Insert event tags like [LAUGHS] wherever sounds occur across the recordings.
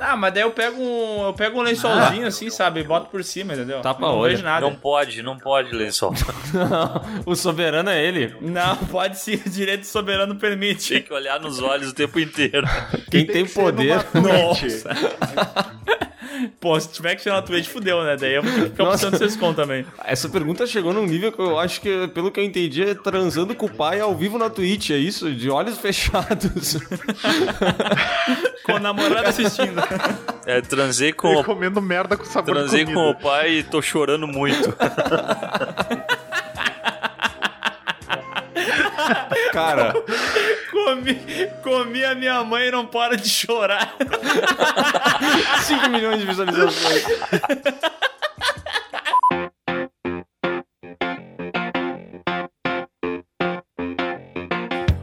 Ah, mas daí eu pego um, eu pego um lençolzinho assim, sabe? E boto por cima, entendeu? Tapa não olho. vejo nada. Não pode, não pode, lençol. [LAUGHS] o soberano é ele. Não, pode sim, o direito soberano Tem permite. que olhar nos olhos o tempo inteiro. Quem tem, numa poder. Twitch. [LAUGHS] Pô, se tiver que ser na Twitch, fudeu, né? Daí eu vou ter que ficar Nossa. com também. Essa pergunta chegou num nível que eu acho que, pelo que eu entendi, é transando com o pai ao vivo na Twitch, é isso? De olhos [LAUGHS] fechados. [LAUGHS] Com o namorado assistindo. É, transei E com, o- comendo merda com sabor transei de com o pai e tô chorando muito. [LAUGHS] Cara, [LAUGHS] Comi, comi a minha mãe e não para de chorar. [LAUGHS] 5 milhões de visualizações.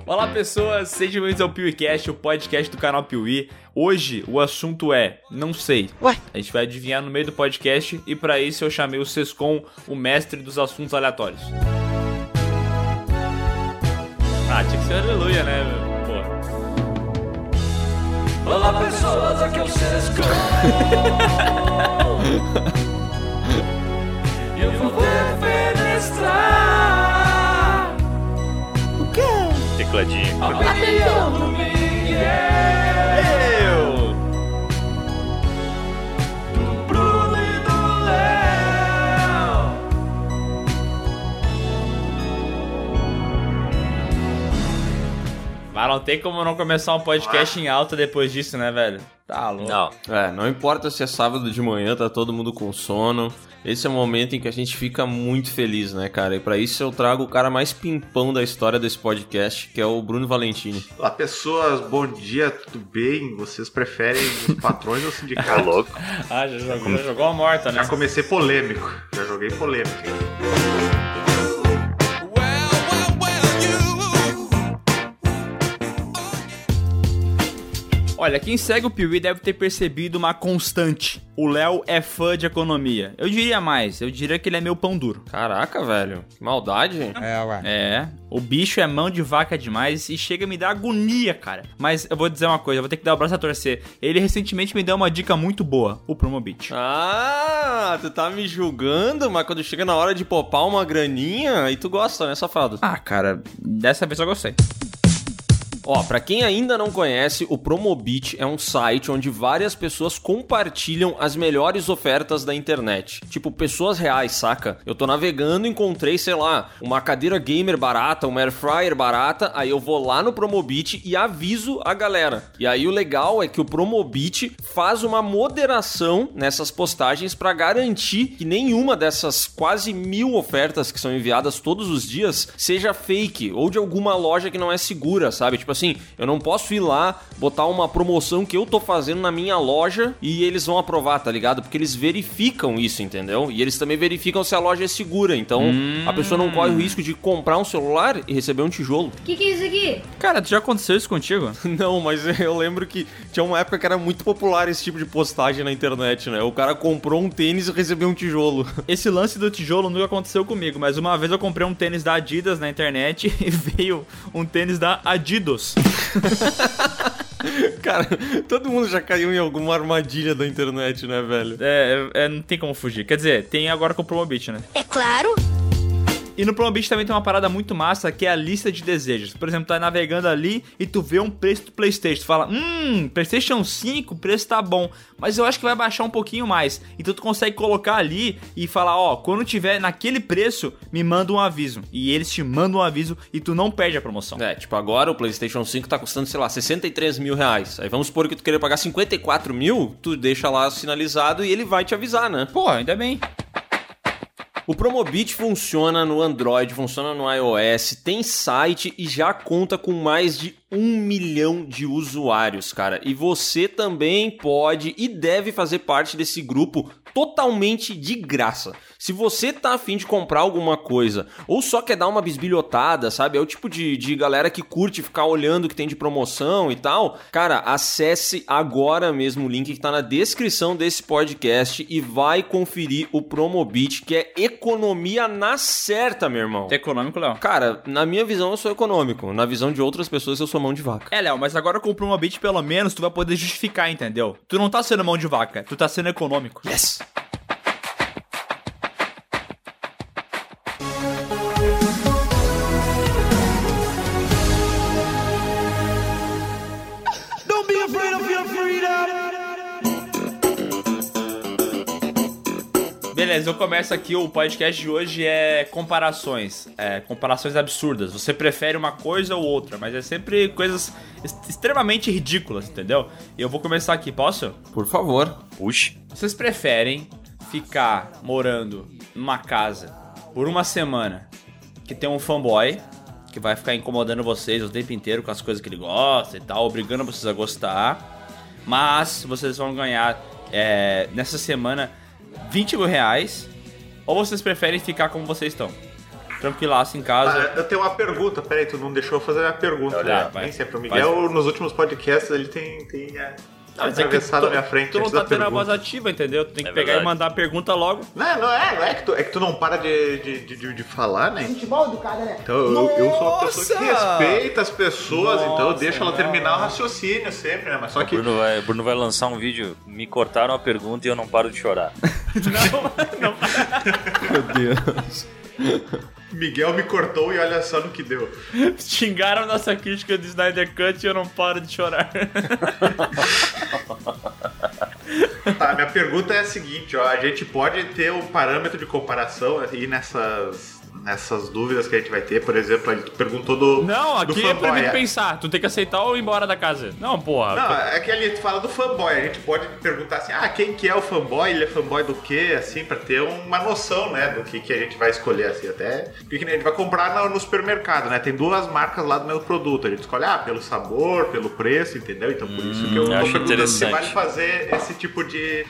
Olá pessoas, sejam bem-vindos ao PeeWeeCast, o podcast do canal Piuí. Hoje o assunto é, não sei. Ué? A gente vai adivinhar no meio do podcast e pra isso eu chamei o Sescom, o mestre dos assuntos aleatórios. Ah, tinha que ser aleluia, né? Pô. Olá pessoas, aqui é o Sesco. [LAUGHS] Eu vou defenestrar o quê? Tecladinho. A opinião do Miguel, Mas não tem como não começar um podcast em alta depois disso, né, velho? Tá louco. Não, É, não importa se é sábado de manhã, tá todo mundo com sono. Esse é o momento em que a gente fica muito feliz, né, cara? E pra isso eu trago o cara mais pimpão da história desse podcast, que é o Bruno Valentini. Olá pessoas, bom dia, tudo bem? Vocês preferem os patrões ou [LAUGHS] tá sindicatos? louco. Ah, já jogou, já jogou a morta, né? Já comecei polêmico, já joguei polêmico. Olha, quem segue o Piuí deve ter percebido uma constante. O Léo é fã de economia. Eu diria mais, eu diria que ele é meu pão duro. Caraca, velho. Que maldade. É, o bicho é mão de vaca demais e chega a me dar agonia, cara. Mas eu vou dizer uma coisa, eu vou ter que dar o braço a torcer. Ele recentemente me deu uma dica muito boa, o Promobit. Ah, tu tá me julgando, mas quando chega na hora de popar uma graninha, aí tu gosta, né, safado? Ah, cara, dessa vez eu gostei. Ó, pra quem ainda não conhece, o Promobit é um site onde várias pessoas compartilham as melhores ofertas da internet. Tipo, pessoas reais, saca? Eu tô navegando e encontrei, sei lá, uma cadeira gamer barata, uma air fryer barata, aí eu vou lá no Promobit e aviso a galera. E aí o legal é que o Promobit faz uma moderação nessas postagens pra garantir que nenhuma dessas quase mil ofertas que são enviadas todos os dias seja fake ou de alguma loja que não é segura, sabe? Tipo assim, eu não posso ir lá, botar uma promoção que eu tô fazendo na minha loja e eles vão aprovar, tá ligado? Porque eles verificam isso, entendeu? E eles também verificam se a loja é segura. Então a pessoa não corre o risco de comprar um celular e receber um tijolo. Que que é isso aqui? Cara, já aconteceu isso contigo? [LAUGHS] Não, mas eu lembro que tinha uma época que era muito popular esse tipo de postagem na internet, né? O cara comprou um tênis e recebeu um tijolo. [LAUGHS] Esse lance do tijolo nunca aconteceu comigo, mas uma vez eu comprei um tênis da Adidas na internet [LAUGHS] e veio um tênis da Adidas. [LAUGHS] Cara, todo mundo já caiu em alguma armadilha da internet, né, velho? É, é, não tem como fugir. Quer dizer, tem agora com o Promobit, né? É claro. E no Promobit também tem uma parada muito massa que é a lista de desejos. Por exemplo, tá navegando ali e tu vê um preço do PlayStation. Tu fala, hum, PlayStation 5, o preço tá bom, mas eu acho que vai baixar um pouquinho mais. Então tu consegue colocar ali e falar, ó, quando tiver naquele preço, me manda um aviso. E eles te mandam um aviso e tu não perde a promoção. É, tipo, agora o PlayStation 5 tá custando, sei lá, 63 mil reais. Aí vamos supor que tu queria pagar 54 mil, tu deixa lá sinalizado e ele vai te avisar, né? Pô, ainda bem. O Promobit funciona no Android, funciona no iOS, tem site e já conta com mais de um milhão de usuários, cara. E você também pode e deve fazer parte desse grupo totalmente de graça. Se você tá afim de comprar alguma coisa, ou só quer dar uma bisbilhotada, sabe? É o tipo de, de galera que curte ficar olhando o que tem de promoção e tal. Cara, acesse agora mesmo o link que tá na descrição desse podcast e vai conferir o Promobit, que é economia na certa, meu irmão. É econômico, Léo. Cara, na minha visão eu sou econômico. Na visão de outras pessoas eu sou mão de vaca. É, Léo, mas agora com o Promobit, pelo menos, tu vai poder justificar, entendeu? Tu não tá sendo mão de vaca, tu tá sendo econômico. Yes! Beleza, eu começo aqui. O podcast de hoje é comparações. É, comparações absurdas. Você prefere uma coisa ou outra, mas é sempre coisas extremamente ridículas, entendeu? E eu vou começar aqui, posso? Por favor. Puxa. Vocês preferem ficar morando numa casa por uma semana que tem um fanboy que vai ficar incomodando vocês o tempo inteiro com as coisas que ele gosta e tal, obrigando vocês a gostar, mas vocês vão ganhar é, nessa semana 20 mil reais, ou vocês preferem ficar como vocês estão? Tranquilaço em casa. Ah, eu tenho uma pergunta, peraí, tu não deixou eu fazer a pergunta. Olha, né? vai. Nem sempre. O Miguel, nos últimos podcasts, ele tem, tem é, Não, mas é que atravessado tu- a minha frente Tu não tá tendo a voz ativa, entendeu? Tu tem que É pegar verdade. e mandar a pergunta logo. Não, não é, não é que tu, é que tu não para de, de, de, de- de falar, né? Futebol educado, né? Então eu, eu sou uma pessoa que Nossa! respeita as pessoas, então eu Nossa, deixo ela não. terminar o raciocínio sempre, né? Mas só que. Bruno vai, Bruno vai lançar um vídeo. Me cortaram a pergunta e eu não paro de chorar. [LAUGHS] Não, não. [LAUGHS] Meu Deus. Miguel me cortou e olha só no que deu. [LAUGHS] Xingaram nossa crítica do Snyder Cut e eu não paro de chorar. [LAUGHS] Tá, minha pergunta é a seguinte, ó, a gente pode ter um parâmetro de comparação aí nessas, nessas dúvidas que a gente vai ter, por exemplo, tu perguntou do Não, do aqui é fanboy, proibido é. pensar. Tu tem que aceitar ou ir embora da casa. Não, porra. Não, é que ali tu fala do fanboy, a gente pode perguntar assim, ah, quem que é o fanboy, ele é fanboy do quê, assim, pra ter uma noção, né, do que, que a gente vai escolher, assim, até, porque a gente vai comprar no, supermercado, né, tem duas marcas lá do meu produto, a gente escolhe, ah, pelo sabor, pelo preço, entendeu? Então por isso que eu tô acho perguntando se vale fazer esse tipo de,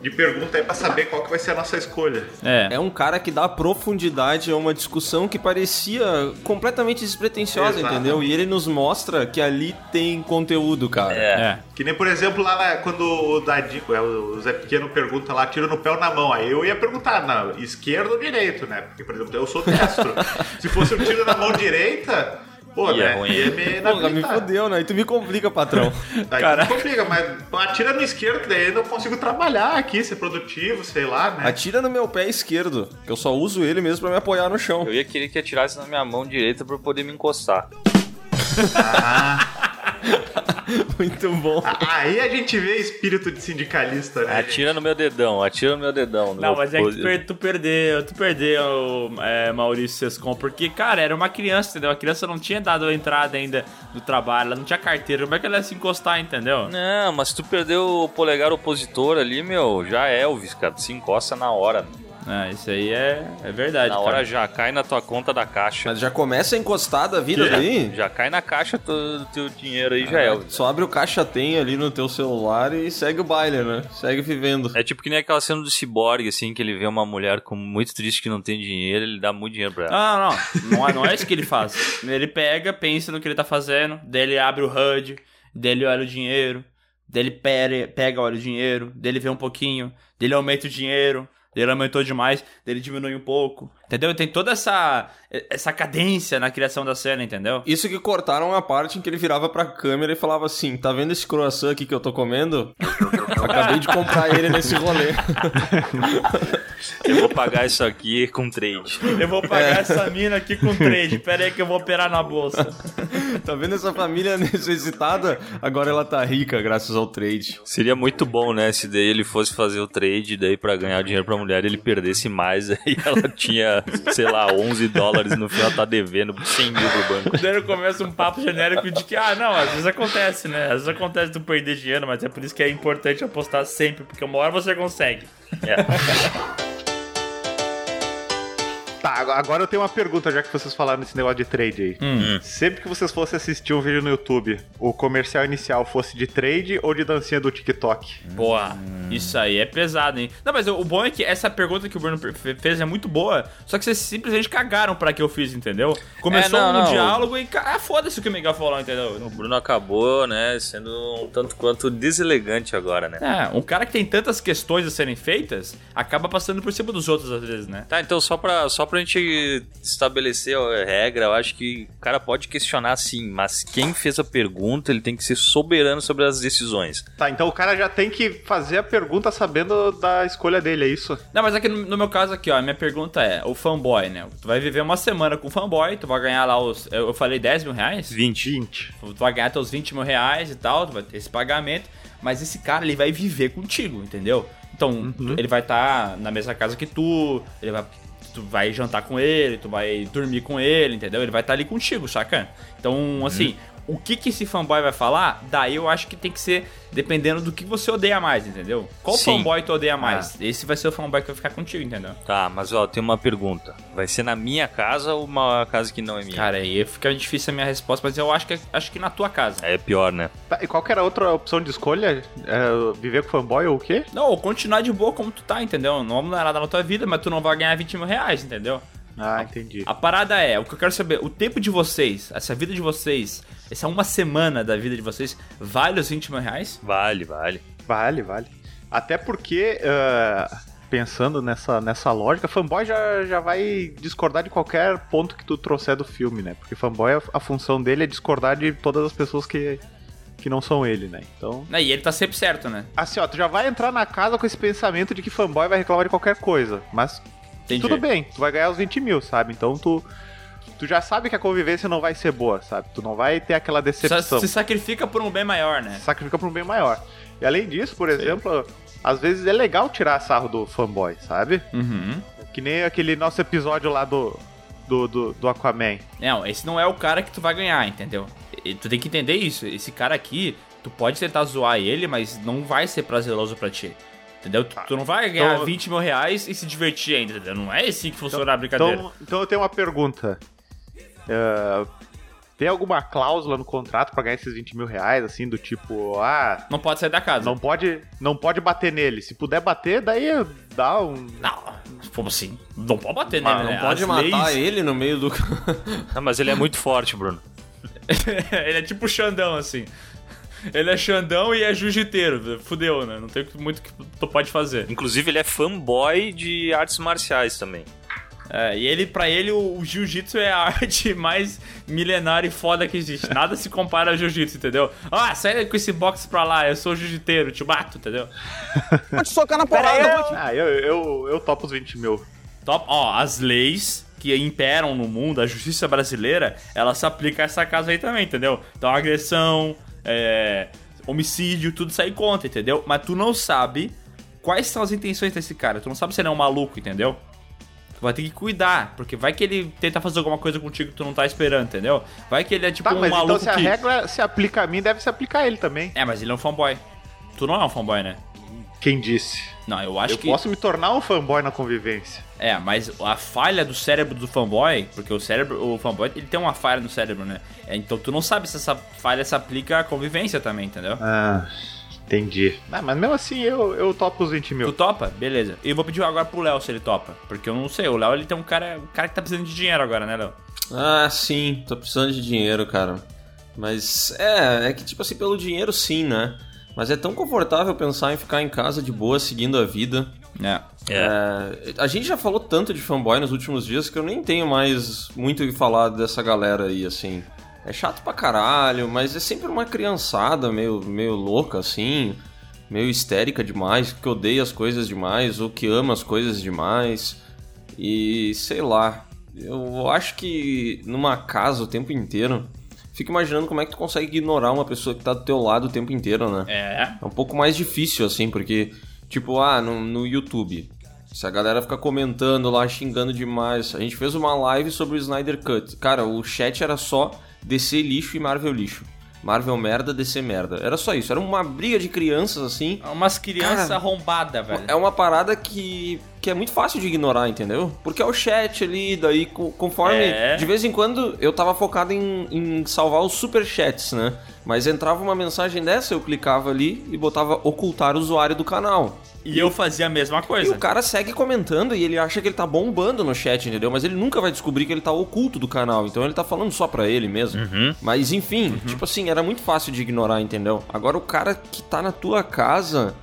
de pergunta aí pra saber qual que vai ser a nossa escolha. É. É um cara que dá profundidade a uma discussão que parecia completamente despretensiosa, Exato. entendeu? E ele nos mostra que ali tem conteúdo, cara. É. É. Que nem, por exemplo, lá na- quando o Dadico, é, o Zé Pequeno pergunta lá, tiro no pé ou na mão. Aí eu ia perguntar, na esquerdo ou direito, né? Porque, por exemplo, eu sou destro. [LAUGHS] Se fosse um tiro na mão direita, pô, Ia né? ruim. Ia me Porra, me fodeu, né? E tu me complica, patrão. Aí Cara. não complica, mas atira no esquerdo, que daí eu não consigo trabalhar aqui, ser produtivo, sei lá, né? Atira no meu pé esquerdo, que eu só uso ele mesmo pra me apoiar no chão. Eu ia querer que atirasse na minha mão direita pra eu poder me encostar. [LAUGHS] [LAUGHS] Muito bom. Aí a gente vê espírito de sindicalista, né? Atira no meu dedão, atira no meu dedão. no Não, meu mas é que tu, per- tu perdeu, tu perdeu, é, Maurício Sescon, porque, cara, era uma criança, entendeu? A criança não tinha dado a entrada ainda do trabalho, ela não tinha carteira, como é que ela ia se encostar, entendeu? Não, mas se tu perdeu o polegar opositor ali, meu, já é Elvis, cara. Tu se encosta na hora. Ah, isso aí é, é verdade, Na cara. hora já cai na tua conta da caixa. Mas já começa a encostar da vida Que? daí? Já cai na caixa do teu dinheiro aí, já é. Só abre o caixa tem ali no teu celular e segue o baile, né? Segue vivendo. É tipo que nem aquela cena do ciborgue, assim, que ele vê uma mulher com muito triste que não tem dinheiro, ele dá muito dinheiro pra ela. Não, não, não. Não é, não é isso que ele faz. Ele pega, pensa no que ele tá fazendo, daí ele abre o HUD, daí ele olha o dinheiro, daí ele pere- pega, olha o dinheiro, daí ele vê um pouquinho, daí ele aumenta o dinheiro, ele aumentou demais, daí ele diminui um pouco. Entendeu? Tem toda essa, essa cadência na criação da cena, entendeu? Isso que cortaram a parte em que ele virava pra câmera e falava assim: tá vendo esse croissant aqui que eu tô comendo? [LAUGHS] Acabei de comprar ele nesse rolê. [LAUGHS] Eu vou pagar isso aqui com trade. Eu vou pagar essa mina aqui com trade, pera aí que eu vou operar na bolsa. tá vendo essa família necessitada? Agora ela tá rica graças ao trade. Seria muito bom, né? Se daí ele fosse fazer o trade, daí pra ganhar dinheiro pra mulher, ele perdesse mais, [LAUGHS] aí ela tinha, sei lá, 11 dólares no final, tá devendo 100 mil pro banco. Daí começa um papo genérico de que, ah, não, às vezes acontece, né? Às vezes acontece tu perder dinheiro, mas é por isso que é importante apostar sempre, porque uma hora você consegue. É. [LAUGHS] Tá, agora eu tenho uma pergunta, já que vocês falaram nesse negócio de trade aí. Hum. Sempre que vocês fossem assistir um vídeo no YouTube, o comercial inicial fosse de trade ou de dancinha do TikTok? Boa. Isso aí é pesado, hein? Não, mas o bom é que essa pergunta que o Bruno fe- fez é muito boa, só que vocês simplesmente cagaram pra que eu fiz, entendeu? Começou É, não, um não. diálogo e. Ah, foda-se o que o Miguel falou, entendeu? O Bruno acabou, né, sendo um tanto quanto deselegante agora, né? É, um cara que tem tantas questões a serem feitas acaba passando por cima dos outros às vezes, né? Tá, então só pra, só pra gente estabelecer a regra, eu acho que o cara pode questionar sim, mas quem fez a pergunta, ele tem que ser soberano sobre as decisões. Tá, então o cara já tem que fazer a pergunta sabendo da escolha dele, é isso? Não, mas aqui no, no meu caso aqui, ó, a minha pergunta é, o fanboy, né? Tu vai viver uma semana com o fanboy, tu vai ganhar lá os. Eu, eu falei 10 mil reais? 20. 20. Tu vai ganhar teus 20 mil reais e tal, tu vai ter esse pagamento, mas esse cara ele vai viver contigo, entendeu? Então, ele vai estar na mesma casa que tu, ele vai. Tu vai jantar com ele, tu vai dormir com ele, entendeu? Ele vai estar ali contigo, saca? Então, assim, o que que esse fanboy vai falar, daí eu acho que tem que ser dependendo do que você odeia mais, entendeu? Qual Sim. fanboy tu odeia mais? Esse vai ser o fanboy que vai ficar contigo, entendeu? Tá, mas ó, tem uma pergunta. Vai ser na minha casa ou uma casa que não é minha? Cara, aí fica difícil a minha resposta, mas eu acho que, acho que na tua casa. É pior, né? Tá, e qual que era a outra opção de escolha? É, viver com fanboy ou o quê? Não, ou continuar de boa como tu tá, entendeu? Não vamos nada na tua vida, mas tu não vai ganhar 20 mil reais, entendeu? Ah, entendi. A parada é, o que eu quero saber, o tempo de vocês, essa vida de vocês, essa uma semana da vida de vocês, vale os 20 mil reais? Vale, vale. Vale, vale. Até porque, ah, pensando nessa, nessa lógica, fanboy já, já vai discordar de qualquer ponto que tu trouxer do filme, né? Porque fanboy, a, a função dele é discordar de todas as pessoas que, que não são ele, né? Então, Né, E ele tá sempre certo, né? assim, ó, tu já vai entrar na casa com esse pensamento de que fanboy vai reclamar de qualquer coisa. Mas Entendi. tudo bem, tu vai ganhar os 20 mil, sabe? Então tu. Tu já sabe que a convivência não vai ser boa, sabe? Tu não vai ter aquela decepção. se sacrifica por um bem maior, né? sacrifica pra um bem maior. E além disso, por exemplo, às vezes é legal tirar sarro do fanboy, sabe? Uhum. Que nem aquele nosso episódio lá do, do, do, do Aquaman. Não, esse não é o cara que tu vai ganhar, entendeu? E tu tem que entender isso. Esse cara aqui, tu pode tentar zoar ele, mas não vai ser prazeroso pra ti. Entendeu? Tu, tu não vai ganhar então- 20 mil reais e se divertir ainda, entendeu? Não é assim que funciona a brincadeira. Então, então eu tenho uma pergunta. É, tem alguma cláusula no contrato pra ganhar esses 20 mil reais, assim, do tipo, ah, Não pode sair da casa. não pode, não pode bater nele. Se puder bater, daí dá um. Não, como assim? Não pode bater Ah, nele, não né? pode As matar leis- ele no meio do. Não, mas ele é muito forte, Bruno. [LAUGHS] ele é tipo Xandão, assim. Ele é Xandão e é jiu-jiteiro. Fudeu, né? Não tem muito que tu pode fazer. Inclusive, ele é fanboy de artes marciais também. É, e ele, pra ele, o, o jiu-jitsu é a [LAUGHS] arte mais milenária e foda que existe. Nada se compara ao jiu-jitsu, entendeu? Ah, sai com esse box pra lá, eu sou jiu-jiteiro, te bato, entendeu? [LAUGHS] Vou te socar na porrada, te... Ah, eu, eu, eu topo os 20 mil. Top, ó, as leis que imperam no mundo, a justiça brasileira, ela se aplica a essa casa aí também, entendeu? Então, agressão, é, homicídio, tudo sai conta, entendeu? Mas tu não sabe quais são as intenções desse cara. Tu não sabe se ele é um maluco, entendeu? Tu vai ter que cuidar, porque vai que ele tenta fazer alguma coisa contigo que tu não tá esperando, entendeu? Vai que ele é tipo Tá, um mas maluco então se a que... regra se aplica a mim, deve se aplicar a ele também. É, mas ele é um fanboy. Tu não é um fanboy, né? Quem disse? Não, eu acho eu que... posso me tornar um fanboy na convivência. É, mas a falha do cérebro do fanboy, porque o cérebro, o fanboy, ele tem uma falha no cérebro, né? É, então tu não sabe se essa falha se aplica à convivência também, entendeu? Ah, entendi. Ah, mas mesmo assim eu, eu topo os 20 Tu mil. topa? Beleza. E eu vou pedir agora pro Léo se ele topa. Porque eu não sei, o Léo ele tem um cara, um cara que tá precisando de dinheiro agora, né, Léo? Ah, sim, tô precisando de dinheiro, cara. Mas é, é que tipo assim, pelo dinheiro sim, né? Mas é tão confortável pensar em ficar em casa de boa, seguindo a vida. É. É, a gente já falou tanto de fanboy nos últimos dias que eu nem tenho mais muito o que falar dessa galera aí, assim. É chato pra caralho, mas é sempre uma criançada meio, meio louca, assim. Meio histérica demais, que odeia as coisas demais, ou que ama as coisas demais. E sei lá. Eu acho que numa casa o tempo inteiro. Fico imaginando como é que tu consegue ignorar uma pessoa que tá do teu lado o tempo inteiro, né? É. É um pouco mais difícil, assim, porque, tipo, ah, no, no YouTube. Se a galera fica comentando lá, xingando demais. A gente fez uma live sobre o Snyder Cut. Cara, o chat era só DC lixo e Marvel lixo. Marvel merda, DC merda. Era só isso. Era uma briga de crianças, assim. Umas crianças Cara, arrombadas, velho. É uma parada que que é muito fácil de ignorar, entendeu? Porque é o chat ali, daí co- conforme. É. De vez em quando eu tava focado em, em salvar os superchats, né? Mas entrava uma mensagem dessa, eu clicava ali e botava ocultar usuário do canal. E eu fazia a mesma E coisa. o cara segue comentando e ele acha que ele tá bombando no chat, entendeu? Mas ele nunca vai descobrir que ele tá oculto do canal. Então ele tá falando só pra ele mesmo. Mas enfim, tipo assim, era muito fácil de ignorar, entendeu? Agora o cara que tá na tua casa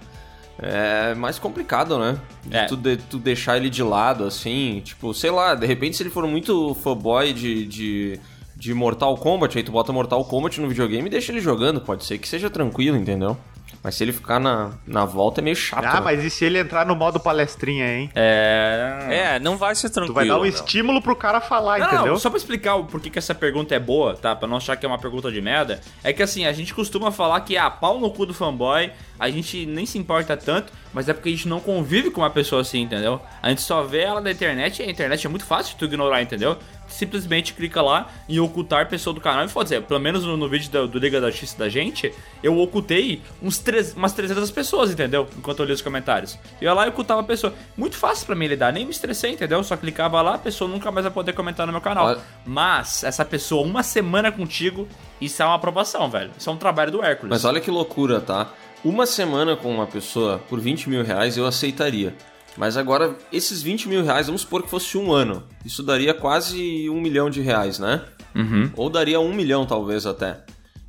é mais complicado, né? De É. tu, de- tu deixar ele de lado, assim. Tipo, sei lá, de repente se ele for muito fanboy de. de de Mortal Kombat, aí tu bota Mortal Kombat no videogame e deixa ele jogando. Pode ser que seja tranquilo, entendeu? Mas se ele ficar na, na volta é meio chato. Ah, né? mas e se ele entrar no modo palestrinha, hein? É. É, não vai ser Tu tranquilo. vai dar um não. estímulo pro cara falar, Não, entendeu? não, só pra explicar o porquê que essa pergunta é boa, tá? Pra não achar que é uma pergunta de merda, é que assim, a gente costuma falar que, ah, pau no cu do fanboy, a gente nem se importa tanto, mas é porque a gente não convive com uma pessoa assim, entendeu? A gente só vê ela na internet e a internet é muito fácil de tu ignorar, entendeu? Simplesmente clica lá em ocultar pessoa do canal e pode dizer, pelo menos no, no vídeo do, do Liga da Justiça da gente, eu ocultei uns três, umas 300 pessoas, entendeu? Enquanto eu li os comentários. Eu ia lá e ocultava a pessoa. Muito fácil pra mim lidar, nem me estressei, entendeu? Só clicava lá, a pessoa nunca mais vai poder comentar no meu canal. Olha- Mas, essa pessoa, uma semana contigo, isso é uma aprovação, velho. Isso é um trabalho do Hércules. Mas olha que loucura, tá? Uma semana com uma pessoa por 20 mil reais eu aceitaria. Mas agora, esses 20 mil reais, vamos supor que fosse um ano. Isso daria quase um milhão de reais, né? Uhum. Ou daria um milhão, talvez até.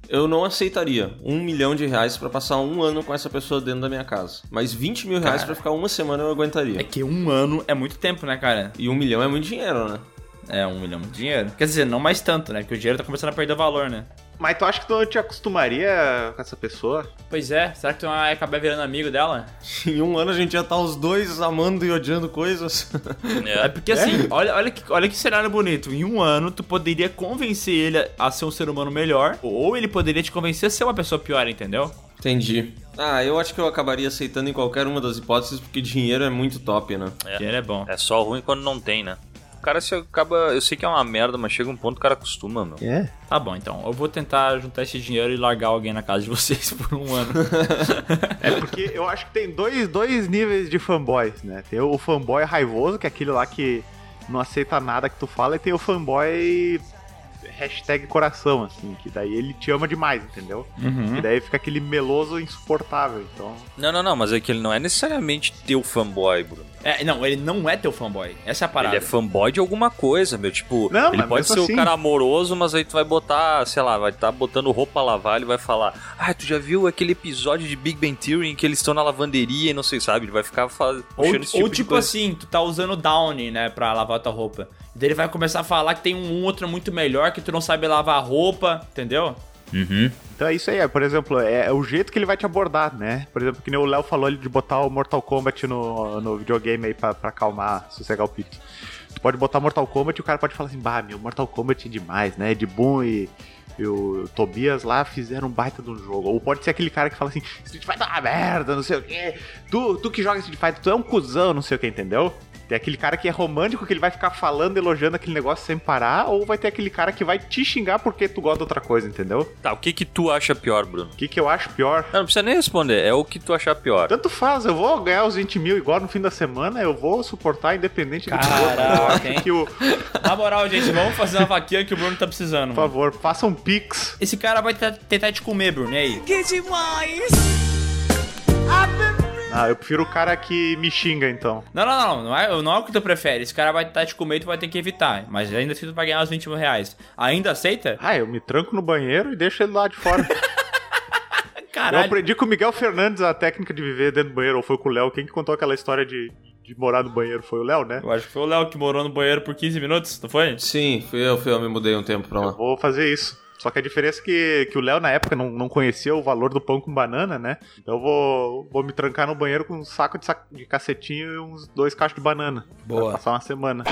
Eu não aceitaria um milhão de reais pra passar um ano com essa pessoa dentro da minha casa. Mas 20 mil reais pra ficar uma semana eu aguentaria. É que um ano é muito tempo, né, cara? E um milhão é muito dinheiro, né? É, um milhão de dinheiro. Quer dizer, não mais tanto, né? Porque o dinheiro tá começando a perder valor, né? Mas tu acha que tu não te acostumaria com essa pessoa? Pois é, será que tu vai acabar virando amigo dela? [LAUGHS] Em um ano a gente já tá os dois amando e odiando coisas. É, É. porque assim, olha, olha, que, olha que cenário bonito. Em um ano, tu poderia convencer ele a ser um ser humano melhor, ou ele poderia te convencer a ser uma pessoa pior, entendeu? Entendi. Ah, eu acho que eu acabaria aceitando em qualquer uma das hipóteses, porque dinheiro é muito top, né? Dinheiro é bom. É só ruim quando não tem, né? O cara se acaba. Eu sei que é uma merda, mas chega um ponto que o cara acostuma, meu. É. Tá bom, então. Eu vou tentar juntar esse dinheiro e largar alguém na casa de vocês [LAUGHS] por um ano. [LAUGHS] É porque eu acho que tem dois, dois níveis de fanboys, né? Tem o fanboy raivoso, que é aquele lá que não aceita nada que tu fala, e tem o fanboy hashtag coração, assim, que daí ele te ama demais, entendeu? E daí fica aquele meloso insuportável, então... Não, não, não, mas é que ele não é necessariamente teu fanboy, Bruno. É, não, ele não é teu fanboy. Essa é a parada. Ele é fanboy de alguma coisa, meu. Tipo, Não, ele pode ser assim. o cara amoroso, mas aí tu vai botar, sei lá, vai estar botando roupa a lavar, ele vai falar: Ah, tu já viu aquele episódio de Big Bang Theory em que eles estão na lavanderia e não sei, sabe? Ele vai ficar faz... Ou, puxando esse ou tipo, de tipo coisa. assim, tu tá usando Downy, né, pra lavar tua roupa. Daí ele vai começar a falar que tem um outro muito melhor, que tu não sabe lavar a roupa, entendeu? Uhum. Então é isso aí, é, por exemplo, é, é o jeito que ele vai te abordar, né? Por exemplo, que nem o Léo falou de botar o Mortal Kombat no, no videogame aí pra, pra acalmar, sossegar o pito. Tu pode botar Mortal Kombat e o cara pode falar assim, bah, meu, Mortal Kombat é demais, né? De Boom e, e o Tobias lá fizeram um baita de um jogo. Ou pode ser aquele cara que fala assim, Street Fighter é uma merda, não sei o quê. Tu, tu que joga Street Fighter, tu é um cuzão, não sei o que, entendeu? Tem aquele cara que é romântico, que ele vai ficar falando, elogiando aquele negócio sem parar, ou vai ter aquele cara que vai te xingar porque tu gosta de outra coisa, entendeu? Tá, o que que tu acha pior, Bruno? O que, que eu acho pior? Não, não precisa nem responder, é o que tu achar pior. Tanto faz, eu vou ganhar os 20 mil igual no fim da semana, eu vou suportar independente do que for. Caraca, Eu acho hein? que o, Na moral, gente, vamos fazer uma vaquinha que o Bruno tá precisando. por mano. favor, faça um pix. Esse cara vai tentar- te comer, Bruno, e aí? Que demais! Ah, eu prefiro o cara que me xinga, então. Não, não, não, não é, não é o que tu prefere. Esse cara vai tentar te comer e tu vai ter que evitar. Mas ainda assim tu vai ganhar os 20 mil reais. Ainda aceita? Ah, eu me tranco no banheiro e deixo ele lá de fora. [LAUGHS] eu Caralho. aprendi com o Miguel Fernandes a técnica de viver dentro do banheiro, ou foi com o Léo. Quem que contou aquela história de, de morar no banheiro? Foi o Léo, né? Eu acho que foi o Léo que morou no banheiro por 15 minutos, não foi? Sim, fui eu, fui eu, me mudei um tempo pra lá. Vou fazer isso. Só que a diferença é que, que o Léo, na época, não, não conhecia o valor do pão com banana, né? Então eu vou, vou me trancar no banheiro com um saco de, sac- de cacetinho e uns dois cachos de banana. Boa. Pra passar uma semana.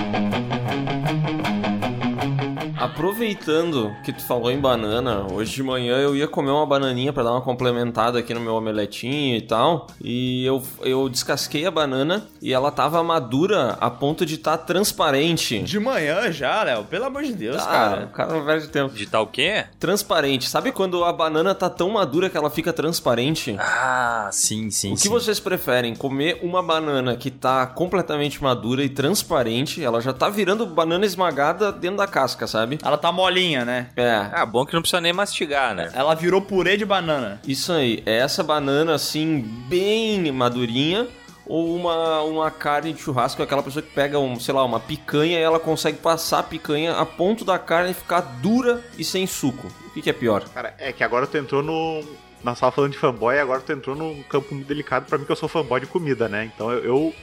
Aproveitando que tu falou em banana, hoje de manhã eu ia comer uma bananinha pra dar uma complementada aqui no meu omeletinho e tal. E eu, eu descasquei a banana e ela tava madura a ponto de estar transparente. De manhã já, Léo. Pelo amor de Deus, Ah, cara. o cara não perde tempo. De tal o quê? Transparente. Sabe quando a banana tá tão madura que ela fica transparente? Ah, sim, sim, O que sim. vocês preferem? Comer uma banana que tá completamente madura e transparente, ela já tá virando banana esmagada dentro da casca, sabe? Ela tá molinha, né? É. Ah, bom que não precisa nem mastigar, né? Ela virou purê de banana. Isso aí, é essa banana assim, bem madurinha, ou uma, uma carne de churrasco, aquela pessoa que pega, um, sei lá, uma picanha e ela consegue passar a picanha a ponto da carne ficar dura e sem suco. O que, que é pior? Cara, é que agora tu entrou no. Nós tava falando de fanboy, agora tu entrou num campo muito delicado pra mim, que eu sou fanboy de comida, né? Então eu. eu...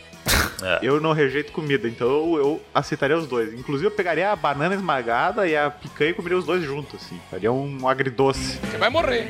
É. [LAUGHS] Eu não rejeito comida, então eu, aceitaria os dois. Inclusive, eu pegaria a banana esmagada e a picanha e comeria os dois juntos, assim. Faria um agridoce.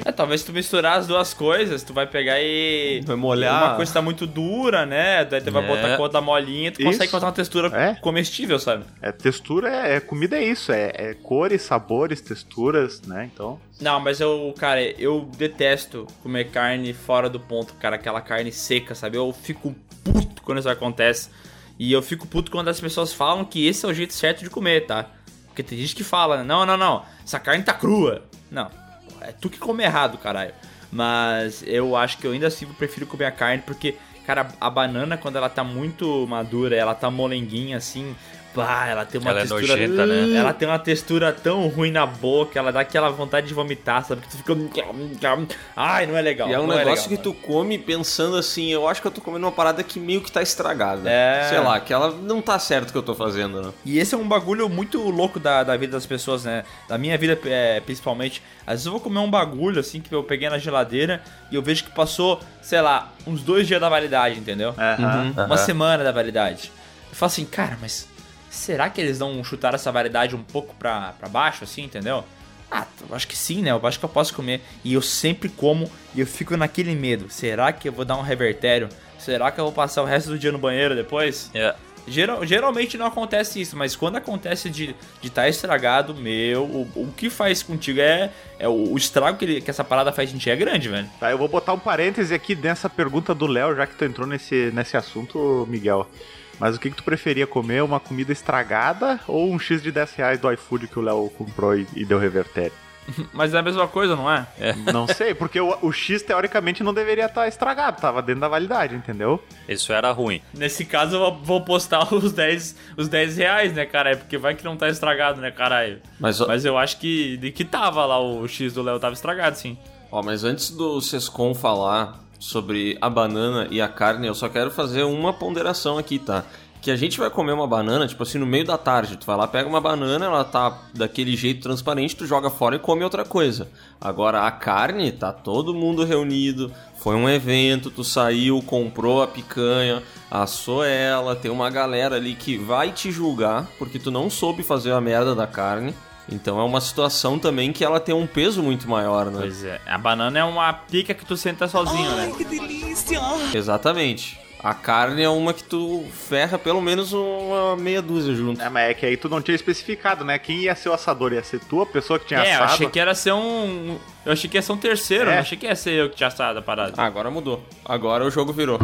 É, talvez se tu misturar as duas coisas, tu vai pegar e. Vai molhar. Uma coisa tá muito dura, né? Daí tu vai É. botar a cor da molinha, tu Isso. consegue encontrar uma textura É. comestível, sabe? É, textura é, é- Comida é isso, é, é cores, sabores, texturas, né? Então. Não, mas eu, cara, eu detesto comer carne fora do ponto, cara, aquela carne seca, sabe? Eu fico puto quando isso acontece. E eu fico puto quando as pessoas falam que esse é o jeito certo de comer, tá? Porque tem gente que fala, né? não, não, não, essa carne tá crua. Não, é tu que come errado, caralho. Mas eu acho que eu ainda assim prefiro comer a carne porque, cara, a banana quando ela tá muito madura, ela tá molenguinha assim, pá, ela tem uma Ela é textura. nojenta, né? Ela tem uma textura tão ruim na boca, ela dá aquela vontade de vomitar, sabe? Que tu fica. Ai, não é legal. E é um não negócio legal, que tu come pensando assim, eu acho que eu tô comendo uma parada que meio que tá estragada. É. Sei lá, que ela não tá certo o que eu tô fazendo, né? E esse é um bagulho muito louco da, da vida das pessoas, né? Da minha vida, é, principalmente. Às vezes eu vou comer um bagulho, assim, que eu peguei na geladeira e eu vejo que passou, sei lá, uns dois dias da validade, entendeu? Uma semana da validade. Eu falo assim, cara, mas será que eles não chutaram essa validade um pouco pra, pra baixo, assim, entendeu? Ah, eu acho que sim, né? Eu acho que eu posso comer. E eu sempre como e eu fico naquele medo. Será que eu vou dar um revertério? Será que eu vou passar o resto do dia no banheiro depois? É. Geral- geralmente não acontece isso, mas quando acontece de estar estragado, meu, o, o que faz contigo é, é o, o estrago que, ele- que essa parada faz em ti é grande, velho. Tá, eu vou botar um parêntese aqui nessa pergunta do Léo, já que tu entrou nesse, nesse assunto, Miguel. Mas o que, que tu preferia comer? Uma comida estragada ou um X de 10 reais do iFood que o Léo comprou e, e deu revertério? [LAUGHS] Mas é a mesma coisa, não é? Não sei, porque o, o X teoricamente não deveria estar estragado, tava dentro da validade, entendeu? Isso era ruim. Nesse caso eu vou- postar [LAUGHS] os 10, os 10 reais, né, caralho? Porque vai que não tá estragado, né, caralho? Mas, Mas eu acho que, de que tava lá o X do Léo, tava estragado, sim. ó, mas antes do Sescon falar sobre a banana e a carne, eu só quero fazer uma ponderação aqui, tá? Que a gente vai comer uma banana, tipo assim, no meio da tarde. Tu vai lá, pega uma banana, ela tá daquele jeito transparente, tu joga fora e come outra coisa. Agora, a carne, tá todo mundo reunido, foi um evento, tu saiu, comprou a picanha, assou ela, tem uma galera ali que vai te julgar porque tu não soube fazer a merda da carne. Então é uma situação também que ela tem um peso muito maior, né? Pois é, a banana é uma pica que tu senta sozinho, né? Exatamente. A carne é uma que tu ferra pelo menos uma meia dúzia junto. É, mas é que aí tu não tinha especificado, né? Quem ia ser o assador? Ia ser tu, a pessoa que tinha É, eu assado? achei que era ser um. Eu achei que ia ser um terceiro, É. não achei que ia ser eu que tinha assado a parada. Ah, agora mudou. Agora o jogo virou.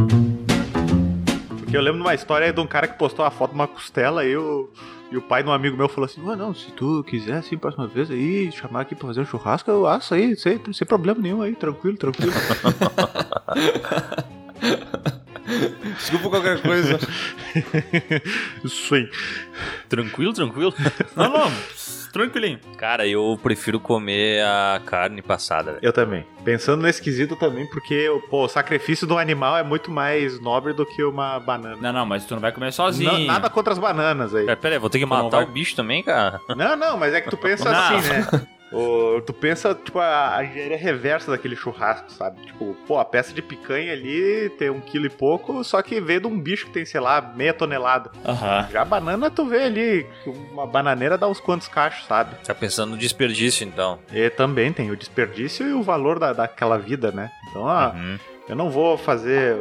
Porque eu lembro de uma história aí de um cara que postou uma foto de uma costela e o, e o pai de um amigo meu falou assim: Ah, não, se tu quiser, assim, próxima vez aí, chamar aqui pra fazer um churrasco, eu asso aí, sem, sem problema nenhum aí, tranquilo, tranquilo. [LAUGHS] Desculpa qualquer coisa. [LAUGHS] Isso aí. Tranquilo, tranquilo. Não, não, tranquilinho. Cara, eu prefiro comer a carne passada, velho. Eu também. Pensando nesse quesito também, porque pô, o sacrifício do animal é muito mais nobre do que uma banana. Não, não, mas tu não vai comer sozinho. Não- nada contra as bananas aí. Pera, pera aí, vou ter que matar vai- o bicho também, cara? Não, não, mas é que tu pensa assim, né? [LAUGHS] O- tu pensa, tipo, a, a engenharia reversa daquele churrasco, sabe? Tipo, pô, a peça de picanha ali tem um quilo e pouco, só que veio de um bicho que tem, sei lá, meia tonelada. Aham. Já a banana, tu vê ali, uma bananeira dá uns quantos cachos, sabe? Tá pensando no desperdício, então. E também tem o desperdício e o valor da, daquela vida, né? Então, a, Uhum. Eu não vou fazer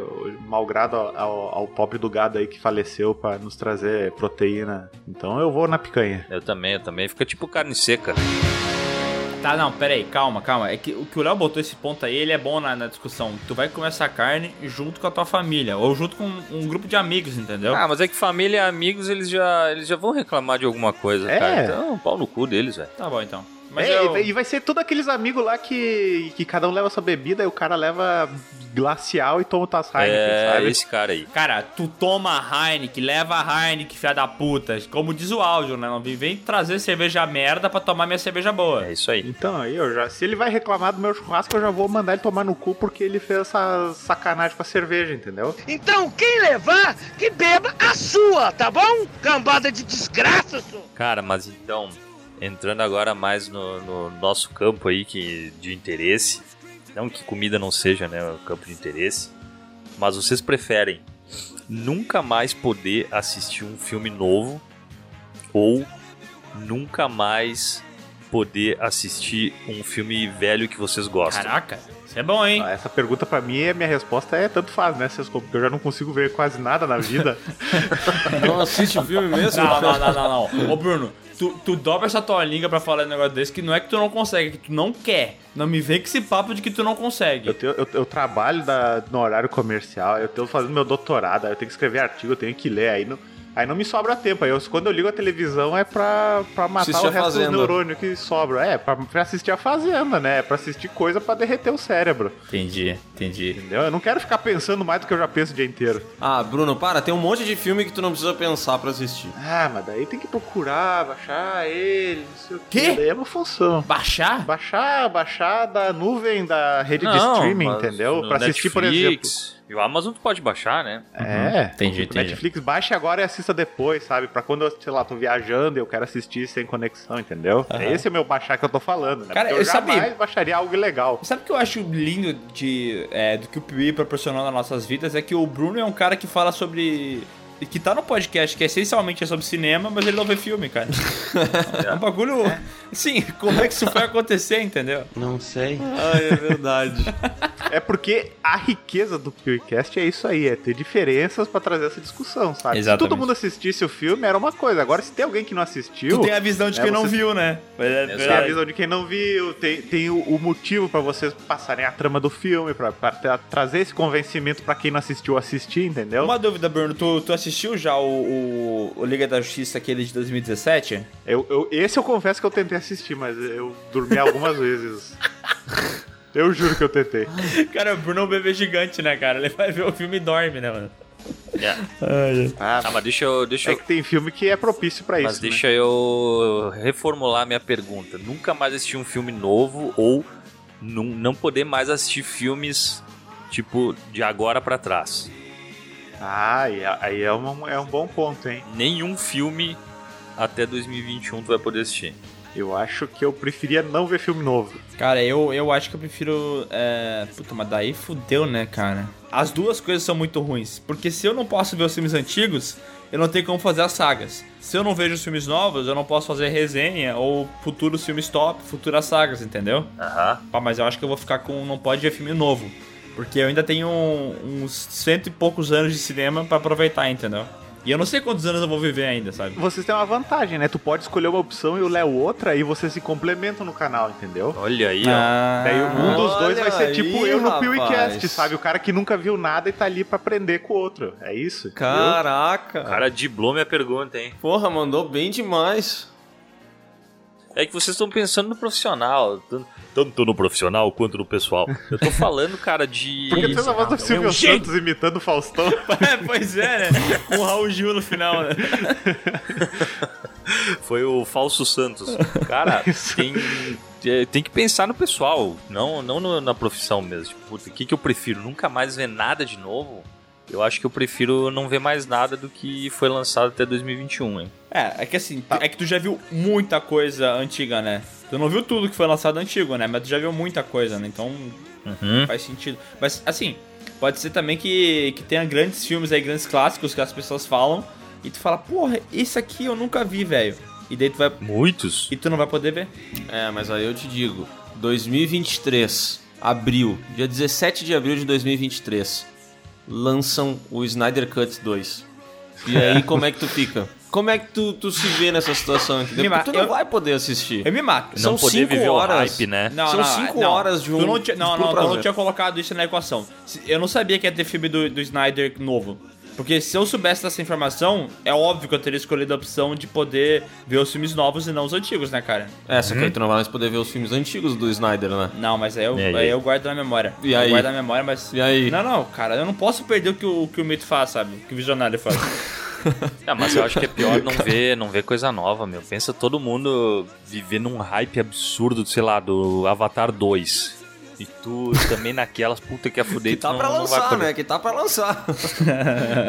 malgrado ao, ao, pobre do gado aí que faleceu pra nos trazer proteína. Então eu vou na picanha. Eu também, eu também. Fica tipo carne seca. Tá, não, pera aí, calma, calma. É que o que o Léo botou esse ponto aí, ele é bom na, na discussão. Tu vai comer essa carne junto com a tua família, ou junto com um grupo de amigos, entendeu? Ah, mas é que família e amigos, eles já, eles já vão reclamar de alguma coisa, É. cara. Então, pau no cu deles, velho. Tá bom, então. Mas É, eu... E vai ser todos aqueles amigos lá que, que cada um leva sua bebida e o cara leva glacial e toma o Tass Heineken, É, sabe? esse cara aí. Cara, tu toma Heineken, leva a Heineken, filha da puta. Como diz o áudio, né? Não vem- vem trazer cerveja merda pra tomar minha cerveja boa. É isso aí. Então, aí eu já. Se ele vai reclamar do meu churrasco, eu já vou mandar ele tomar no cu porque ele fez essa sacanagem com a cerveja, entendeu? Então, quem levar, que beba a sua, tá bom? Cambada de desgraça, senhor. Cara, mas então, entrando agora mais no, no nosso campo aí que, de interesse, não que comida não seja né, o campo de interesse, mas vocês preferem nunca mais poder assistir um filme novo ou nunca mais poder assistir um filme velho que vocês gostam? Caraca, isso é bom, hein? Ah, Essa pergunta pra mim, a minha resposta é tanto faz, né, Sesco? Porque eu já não consigo ver quase nada na vida. [LAUGHS] Não assiste filme mesmo? Não, não, não, não, não. Ô, Bruno, tu, tu dobra essa tua língua pra falar um negócio desse que não é que tu não consegue, é que tu não quer. Não me vem com esse papo de que tu não consegue. Eu, tenho- eu- eu trabalho da- no horário comercial, eu tô fazendo meu doutorado, eu tenho que escrever artigo, eu tenho que ler, aí não, aí não me sobra tempo. Aí eu- quando eu ligo a televisão é pra, pra matar Assistir o resto Fazenda. dos neurônios que sobram. É, pra, pra assistir a Fazenda, né? É pra assistir coisa pra derreter o cérebro. Entendi, entendi. Entendeu? Eu não quero ficar pensando mais do que eu já penso o dia inteiro. Ah, Bruno, para, tem um monte de filme que tu não precisa pensar pra assistir. Ah, mas daí tem que procurar, baixar ele, não sei o Quê? Daí é uma função. Baixar? Baixar, baixar da nuvem da rede de streaming, entendeu? Pra assistir, por exemplo. E o Amazon tu pode baixar, né? É, Entendi, o entendi. Netflix baixa agora e assista depois, sabe? Pra quando eu, sei lá, tô viajando e eu quero assistir sem conexão, entendeu? Esse é o meu baixar que eu tô falando, né? Cara, Porque eu eu sabia- jamais baixaria algo ilegal. Sabe o que eu acho lindo de, é, do que o Piuí proporcionou nas nossas vidas? É que o Bruno é um cara que fala sobre. que tá no podcast, que essencialmente é sobre cinema, mas ele não vê filme, cara. [LAUGHS] É um bagulho. Sim, como é que isso foi acontecer, entendeu? Não sei. Ai, é verdade. [LAUGHS] É porque a riqueza do PewCast é isso aí, é ter diferenças pra trazer essa discussão, sabe? Exatamente. Se todo mundo assistisse o filme, era uma coisa. Agora, se tem alguém que não assistiu... Tu tem a visão de É, quem não você- viu, né? É, Tem a visão de quem não viu, tem, tem o, o motivo pra vocês passarem a trama do filme, pra, pra tra- trazer esse convencimento pra quem não assistiu assistir, entendeu? Uma dúvida, Bruno, tu, tu assistiu já o, o, o Liga da Justiça, aquele de 2017? Eu, eu- esse eu confesso que eu tentei assistir, mas eu dormi algumas [LAUGHS] vezes. Eu juro que eu tentei. Cara, o Bruno é um bebê gigante, né, cara? Ele vai ver o filme e dorme, né, mano? É. Ah, Ah, mas deixa eu. Deixa é eu que tem filme que é propício pra mas isso. né? deixa eu reformular minha pergunta. Nunca mais assistir um filme novo ou não, não poder mais assistir filmes tipo de agora pra trás. Ah, aí é um, é um bom ponto, hein? Nenhum filme até 2021 tu vai poder assistir. Eu acho que eu preferia não ver filme novo. Cara, eu, eu acho que eu prefiro. É... Puta, mas daí fudeu, né, cara? As duas coisas são muito ruins. Porque se eu não posso ver os filmes antigos, eu não tenho como fazer as sagas. Se eu não vejo os filmes novos, eu não posso fazer resenha ou futuros filmes top, futuras sagas, entendeu? Aham. Pá, mas eu acho que eu vou ficar com. Não pode ver filme novo. Porque eu ainda tenho uns cento e poucos anos de cinema pra aproveitar, entendeu? E eu não sei quantos anos eu vou viver ainda, sabe? Vocês têm uma vantagem, né? Tu pode escolher uma opção e o Léo outra, e vocês se complementam no canal, entendeu? Olha aí, ó. Ah, Daí um dos dois vai ser tipo aí, eu no. PewCast, sabe? O cara que nunca viu nada e tá ali pra aprender com o outro. É isso? Caraca. O cara diblou minha pergunta, hein? Porra, mandou bem demais. É que vocês estão pensando no profissional. Tanto no profissional quanto no pessoal. Eu tô falando, cara, de. Porque fez a voz do Silvio um gênio. Santos imitando o Faustão. [LAUGHS] É, pois é, né? Com o Raul Gil no final, né? [LAUGHS] Foi o falso Santos. Cara, [LAUGHS] tem, é, tem que pensar no pessoal, não, não no- na profissão mesmo. Tipo, o que, que eu prefiro? Nunca mais ver nada de novo? Eu acho que eu prefiro não ver mais nada do que foi lançado até 2021, hein? É, é que assim, é que tu já viu muita coisa antiga, né? Tu não viu tudo que foi lançado antigo, né? Mas tu já viu muita coisa, né? Então Uhum. faz sentido. Mas assim, pode ser também que, que tenha grandes filmes aí, grandes clássicos que as pessoas falam. E tu fala, porra, esse aqui eu nunca vi, velho. E daí tu vai. Muitos? E tu não vai poder ver. É, mas aí eu te digo, 2023, abril, dia 17 de abril de 2023, lançam o Snyder Cut 2. E aí, como é que tu fica? Como é que tu, tu se vê nessa situação? Me Porque tu não eu- vai poder assistir. Eu me mato. Não São poder cinco viver horas. o hype, né? Não, São não, cinco não. horas de um- Tu não, tinha- não, não, não tinha colocado isso na equação. Eu não sabia que ia ter filme do, do Snyder novo. Porque se eu soubesse dessa informação, é óbvio que eu teria escolhido a opção de poder ver os filmes novos e não os antigos, né, cara? É, só que aí tu não vai mais poder ver os filmes antigos do Snyder, né? Não, mas aí eu, aí? aí eu guardo na memória. E eu aí? guardo na memória, mas. E aí? Não, não, cara, eu não posso perder o que o, o que o Mito faz, sabe? O que o Visionário faz. [LAUGHS] Ah, [LAUGHS] mas eu acho que é pior não ver, não ver coisa nova, meu. Pensa todo mundo viver num hype absurdo, sei lá, do Avatar 2. E tu também naquelas, puta que é fuder, Que tá não, pra lançar, né? Que tá pra lançar.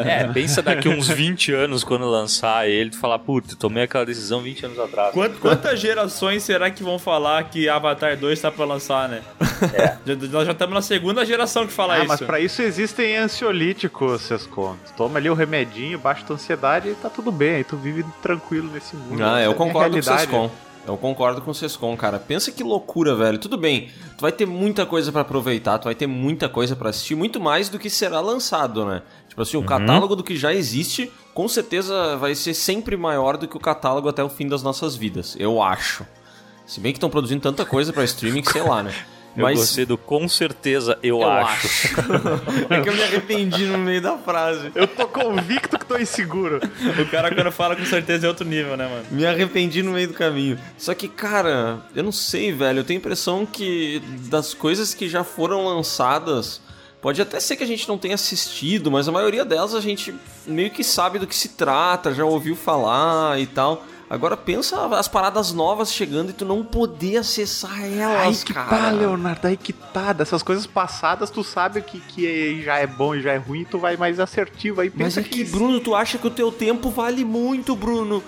É, pensa daqui uns 20 anos quando lançar ele, tu falar, puta, tomei aquela decisão 20 anos atrás. Quant- quantas gerações será que vão falar que Avatar 2 tá pra lançar, né? É. Nós já estamos na segunda geração que fala Ah, isso. mas pra isso existem ansiolíticos, seus contos. Toma ali o remedinho, baixa tua ansiedade e tá tudo bem. Aí tu vive tranquilo nesse mundo. Ah, eu é concordo com o. Sescon. Eu concordo com o Sescon, cara. Pensa que loucura, velho. Tudo bem, tu vai ter muita coisa pra aproveitar, tu vai ter muita coisa pra assistir, muito mais do que será lançado, né? Tipo assim, o catálogo do que já existe, com certeza vai ser sempre maior do que o catálogo até o fim das nossas vidas, eu acho. Se bem que estão produzindo tanta coisa pra streaming que sei lá, né? [LAUGHS] Eu gostei do com certeza, eu, eu acho. é que eu me arrependi no meio da frase. Eu tô convicto que tô inseguro. O cara quando fala com certeza é outro nível, né, mano? Me arrependi no meio do caminho. Só que, cara, eu não sei, velho. Eu tenho a impressão que das coisas que já foram lançadas, pode até ser que a gente não tenha assistido, mas a maioria delas a gente meio que sabe do que se trata, já ouviu falar e tal. Agora pensa as paradas novas chegando e tu não poder acessar Aí elas, que cara. tá, Leonardo, aí que tá. Dessas coisas passadas, tu sabe que, que já é bom e já é ruim, tu vai mais assertivo. Aí Mas pensa é que, Bruno, tu acha que o teu tempo vale muito, Bruno.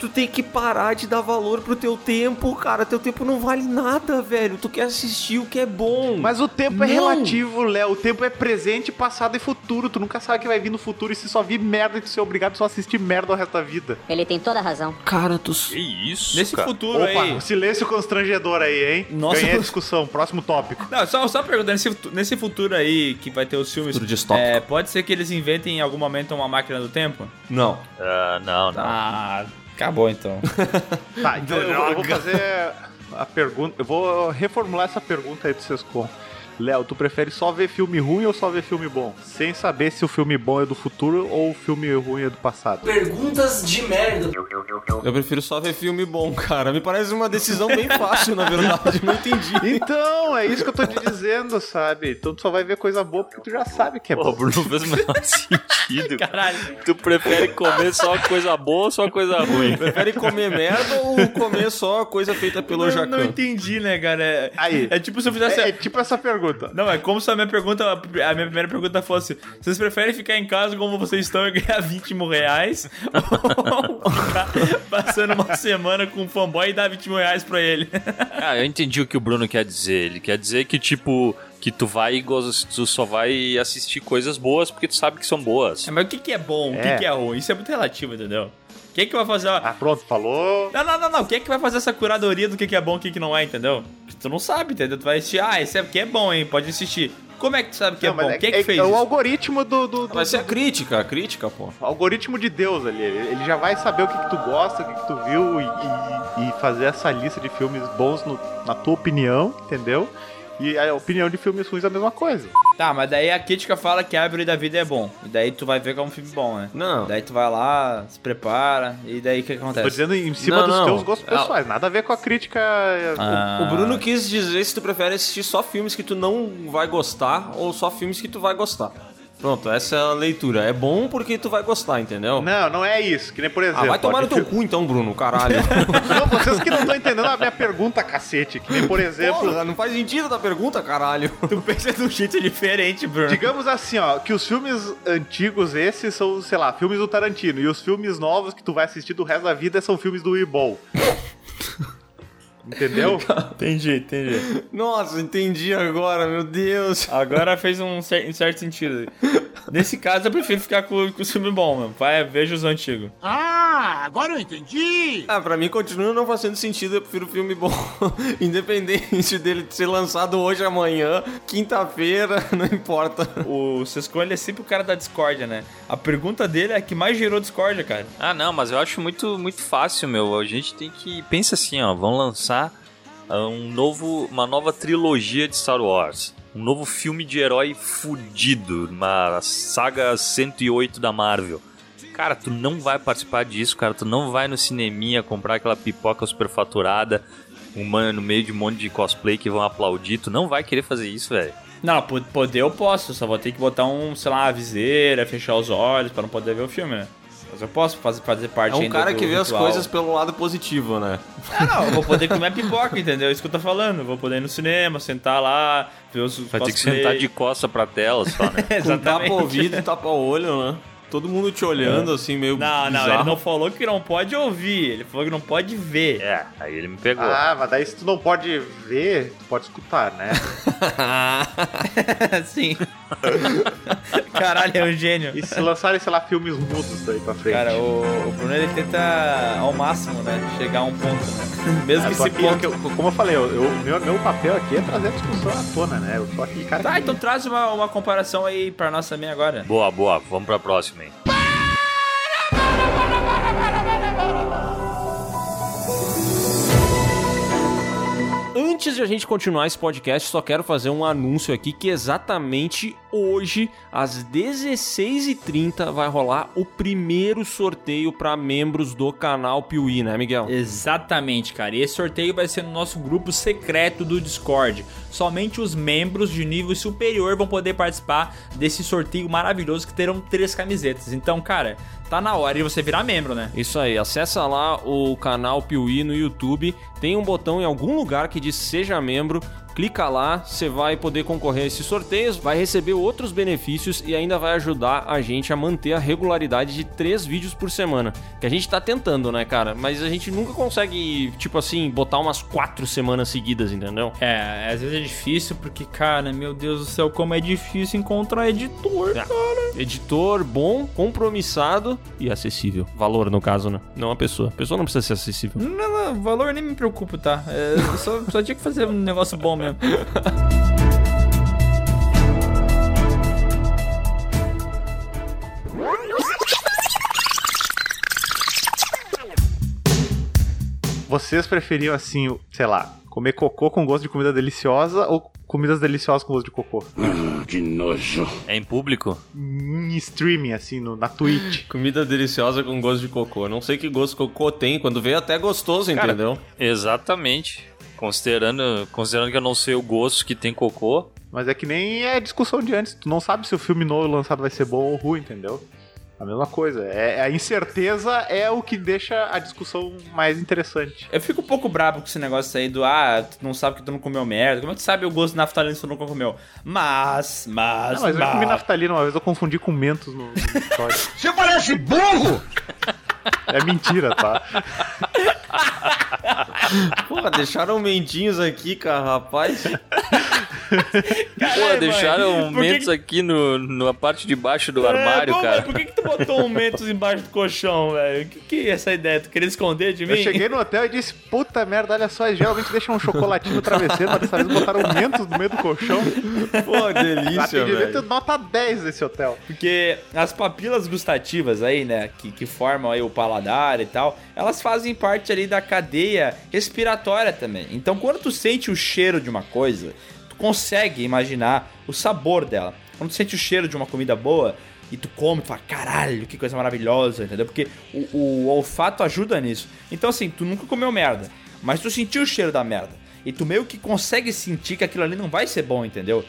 Tu tem que parar de dar valor pro teu tempo, cara. Teu tempo não vale nada, velho. Tu quer assistir o que é bom. Mas o tempo é Não. relativo, Léo. O tempo é presente, passado e futuro. Tu nunca sabe o que vai vir no futuro. E se só vir merda e tu ser obrigado só a assistir merda o resto da vida. Ele tem toda a razão. Cara, tu. Que isso, Nesse cara? futuro Opa, aí. silêncio constrangedor aí, hein? Nossa. Ganhei a discussão. Próximo tópico. Não, só, só perguntando, nesse, nesse futuro aí que vai ter os filmes. Futuro distópico. é, pode ser que eles inventem em algum momento uma máquina do tempo? Não. Ah, não, não. Ah, acabou então. [LAUGHS] Tá, então eu, vou- eu vou fazer a pergunta. Eu vou reformular essa pergunta aí do Sescom. Léo, tu prefere só ver filme ruim ou só ver filme bom? Sem saber se o filme bom é do futuro ou o filme ruim é do passado. Perguntas de merda. Eu prefiro só ver filme bom, cara. Me parece uma decisão bem fácil, na verdade. Não entendi. Então, é isso que eu tô te dizendo, sabe? Então tu só vai ver coisa boa porque tu já sabe que é Pô, bom. Bruno, não fez o menor [LAUGHS] sentido. Caralho. Tu prefere comer só coisa boa ou só coisa ruim? Prefere comer merda ou comer só coisa feita pelo Jacan? não entendi, né, cara? É, Aí. é tipo se eu fizesse. É, é tipo essa pergunta. Não, é como se a minha pergunta, a minha primeira pergunta fosse: vocês preferem ficar em casa como vocês estão e ganhar 20 mil reais? [LAUGHS] ou ficar passando uma semana com um fanboy e dar 20 mil reais pra ele? Ah, eu entendi o que o Bruno quer dizer. Ele quer dizer que, tipo, que tu vai tu só vai assistir coisas boas porque tu sabe que são boas. É, mas o que, que é bom? O É. que, que é ruim? Isso é muito relativo, entendeu? Quem é que vai fazer. a- Ah, pronto, falou. Não, não, não, não. Quem é que vai fazer essa curadoria do que, que é bom e o que, que não é, entendeu? Tu não sabe, entendeu? Tu vai assistir, ah, esse aqui é bom, hein? Pode assistir. Como é que tu sabe que Não, é bom? Quem é que é, fez é o isso? algoritmo do, do, do- Vai ser a do- crítica, a crítica, pô. o algoritmo de Deus ali. Ele já vai saber o que, que tu gosta, o que, que tu viu e, e- e fazer essa lista de filmes bons no- na tua opinião, entendeu? E a opinião de filmes ruins é a mesma coisa. Tá, mas daí a crítica fala que a árvore da vida é bom. E daí tu vai ver que é um filme bom, né? Não. Daí tu vai lá, se prepara, e daí o que, que Tô acontece? dizendo em cima Não, dos não. teus gostos Ah. pessoais, nada a ver com a crítica. Ah. O Bruno quis dizer se tu prefere assistir só filmes que tu não vai gostar ou só filmes que tu vai gostar. Pronto, essa é a leitura. É bom porque tu vai gostar, entendeu? Não, não é isso. Que nem por exemplo. Ah, vai tomar no teu cu então, Bruno, caralho. [LAUGHS] Não, vocês que não estão entendendo a minha pergunta, cacete. Que nem por exemplo. Porra, não faz sentido da pergunta, caralho. Tu pensa de um jeito diferente, Bruno. Digamos assim, ó, que os filmes antigos esses são, sei lá, filmes do Tarantino. E os filmes novos que tu vai assistir do resto da vida são filmes do Weeball. Entendeu? [LAUGHS] Entendi, entendi. Nossa, entendi agora, meu Deus. Agora fez um, cer- um certo sentido. Nesse caso, eu prefiro ficar com, com o filme bom, mano. Vai, veja os antigos. Ah, agora eu entendi. Ah, pra mim continua não fazendo sentido, eu prefiro filme bom. [LAUGHS] Independente dele ser lançado hoje, amanhã, quinta-feira, [LAUGHS] não importa. O Sescon, ele é sempre o cara da discórdia, né? A pergunta dele é a que mais gerou discórdia, cara. Ah, não, mas eu acho muito, muito fácil, meu. A gente tem que. Pensa assim, ó. Vão lançar um novo, uma nova trilogia de Star Wars. Um novo filme de herói fudido. Uma saga 108 da Marvel. Cara, tu não vai participar disso, cara. Tu não vai no cineminha comprar aquela pipoca superfaturada. Um mano no meio de um monte de cosplay que vão aplaudir. Tu não vai querer fazer isso, velho. Não, po- poder eu posso, só vou ter que botar um, sei lá, uma viseira, fechar os olhos pra não poder ver o filme, né? Mas eu posso fazer, fazer parte É um ainda cara do que vê as ritual. coisas pelo lado positivo, né? Ah, não, eu vou poder comer pipoca, entendeu? É isso que eu tô falando. Eu vou poder ir no cinema, sentar lá, ver os Vai ter que sentar de costa pra tela só, né? [LAUGHS] Com tapa ouvido e tapa olho, né? Todo mundo te olhando, assim, meio Não, não, bizarro. ele não falou que não pode ouvir, ele falou que não pode ver. é, aí ele me pegou. Ah, mas daí se tu não pode ver, tu pode escutar, né? [LAUGHS] Sim. [LAUGHS] Caralho, é um gênio. E se lançarem, sei lá, filmes mudos daí pra frente? Cara, o, o Bruno ele tenta ao máximo, né? Chegar a um ponto, né? [LAUGHS] Mesmo Eu que esse aqui, ponto. eu- como eu falei, eu, eu- meu, meu papel aqui é trazer a discussão à tona, né? Eu tô aqui, cara. Tá, que- então traz uma, uma comparação aí pra nós também agora. Boa, boa. Vamos pra próxima, Antes de a gente continuar esse podcast, só quero fazer um anúncio aqui que exatamente hoje, às 16h30, vai rolar o primeiro sorteio para membros do canal Piuí, né, Miguel? Exatamente, cara. E esse sorteio vai ser no nosso grupo secreto do Discord. Somente os membros de nível superior vão poder participar desse sorteio maravilhoso que terão três camisetas. Então, cara, tá na hora de você virar membro, né? Isso aí, acessa lá o canal Piuí no YouTube, tem um botão em algum lugar que diz seja membro, clica lá, você vai poder concorrer a esses sorteios, vai receber outros benefícios e ainda vai ajudar a gente a manter a regularidade de três vídeos por semana, que a gente tá tentando, né, cara? Mas a gente nunca consegue, tipo assim, botar umas quatro semanas seguidas, entendeu? É, às vezes é difícil porque, cara, meu Deus do céu, como é difícil encontrar editor, É. cara. Editor bom, compromissado e acessível. Valor, no caso, né? Não a pessoa. A pessoa não precisa ser acessível. Não, não, valor nem me preocupa, tá? É, só, só tinha que fazer um negócio bom mesmo. Vocês preferiam, assim, sei lá, comer cocô com gosto de comida deliciosa ou comidas deliciosas com gosto de cocô? É em público? Em streaming, assim, no, na Twitch. [LAUGHS] Comida deliciosa com gosto de cocô. Não sei que gosto cocô tem. Quando vê, é até gostoso, Cara, entendeu? Exatamente. Considerando, considerando que eu não sei o gosto que tem cocô, Mas é que nem é discussão de antes. Tu não sabe se o filme novo lançado vai ser bom ou ruim, entendeu? A mesma coisa. É, a incerteza é o que deixa a discussão mais interessante. Eu fico um pouco brabo com esse negócio aí do ah, tu não sabe que tu não comeu merda. Como é que tu sabe o gosto de naftalina se tu nunca comeu? Mas, mas, Não, mas eu comi mas. naftalina uma vez, eu confundi com mentos no, no. [LAUGHS] Você parece burro! É mentira, tá? [LAUGHS] Porra, deixaram mentinhos aqui, cara, rapaz. [LAUGHS] Pô, mãe, deixaram por que mentos que- aqui no, na parte de baixo do É, armário, pô, cara. mas por que, que tu botou um mentos embaixo do colchão, velho? O que, que é essa ideia? Tu queria esconder de mim? Eu cheguei no hotel e disse, puta merda, olha só, geralmente deixam um chocolatinho no travesseiro, mas dessa vez botaram mentos no meio do colchão. Pô, delícia, Atendimento velho. nota 10 desse hotel. Porque as papilas gustativas aí, né, que, que formam aí o paladar e tal, elas fazem parte ali da cadeia respiratória também. Então, quando tu sente o cheiro de uma coisa, consegue imaginar o sabor dela. Quando tu sente o cheiro de uma comida boa e tu come, tu fala, caralho, que coisa maravilhosa, entendeu? Porque o, o olfato ajuda nisso. Então, assim, tu nunca comeu merda, mas tu sentiu o cheiro da merda. E tu meio que consegue sentir que aquilo ali não vai ser bom, entendeu?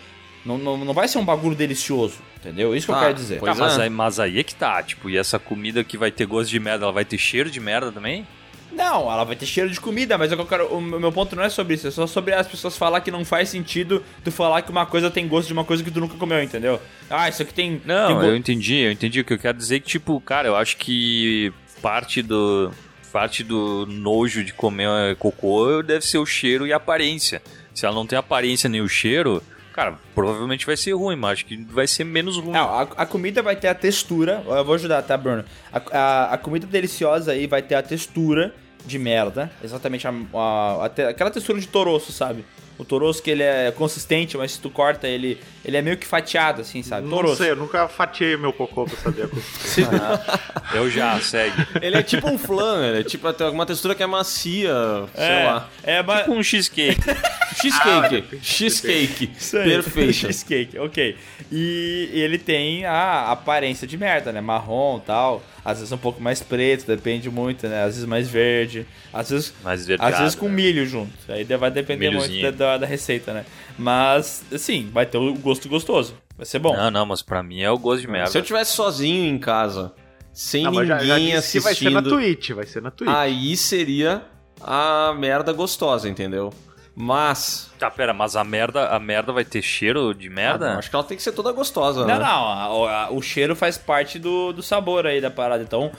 Não, não, não vai ser um bagulho delicioso, entendeu? Isso que eu Ah, quero dizer. pois Tá, mas, é. aí, mas aí é que tá, tipo, e essa comida que vai ter gosto de merda, ela vai ter cheiro de merda também? Não, ela vai ter cheiro de comida, mas eu quero, o meu ponto não é sobre isso, é só sobre as pessoas falar que não faz sentido tu falar que uma coisa tem gosto de uma coisa que tu nunca comeu, entendeu? Ah, isso aqui tem. tem Não, go- eu entendi, eu entendi. O que eu quero dizer é que, tipo, cara, eu acho que parte do. Parte do nojo de comer cocô deve ser o cheiro e a aparência. Se ela não tem aparência nem o cheiro, cara, Cara, provavelmente vai ser ruim, mas acho que vai ser menos ruim. Não, a, a comida vai ter a textura. Eu vou ajudar, tá, Bruno? A, a, a comida deliciosa aí vai ter a textura de merda. Exatamente a, a- a aquela textura de toroço, sabe? O toroço que ele é consistente, mas se tu corta ele, ele é meio que fatiado, assim, sabe? Não Toroço. sei, eu nunca fatiei meu cocô pra saber. a [LAUGHS] Eu já, segue. Ele é tipo um flan, ele é tipo alguma textura que é macia, sei É, lá. é, mas... Com um cheesecake. [LAUGHS] Cheesecake. Cheesecake. Isso aí. Perfeito. [LAUGHS] Cheesecake, ok. E ele tem a aparência de merda, né? Marrom e tal. Às vezes um pouco mais preto, depende muito, né? Às vezes mais verde. Às vezes, Mais às vezes com né? milho junto. Aí vai depender muito Milhozinho. da, da, da receita, né? Mas, assim, vai ter o gosto gostoso. Vai ser bom. Não, não, mas pra mim é o gosto de merda. Se eu tivesse sozinho em casa, sem Não, mas já, já ninguém que vai ser assistindo, na Twitch, vai ser na Twitch. aí seria a merda gostosa, entendeu? Mas Tá, pera, mas a merda, a merda vai ter cheiro de ah, merda? não, acho que ela tem que ser toda gostosa, Não, né? não, a- o cheiro faz parte do, do sabor aí da parada. Então,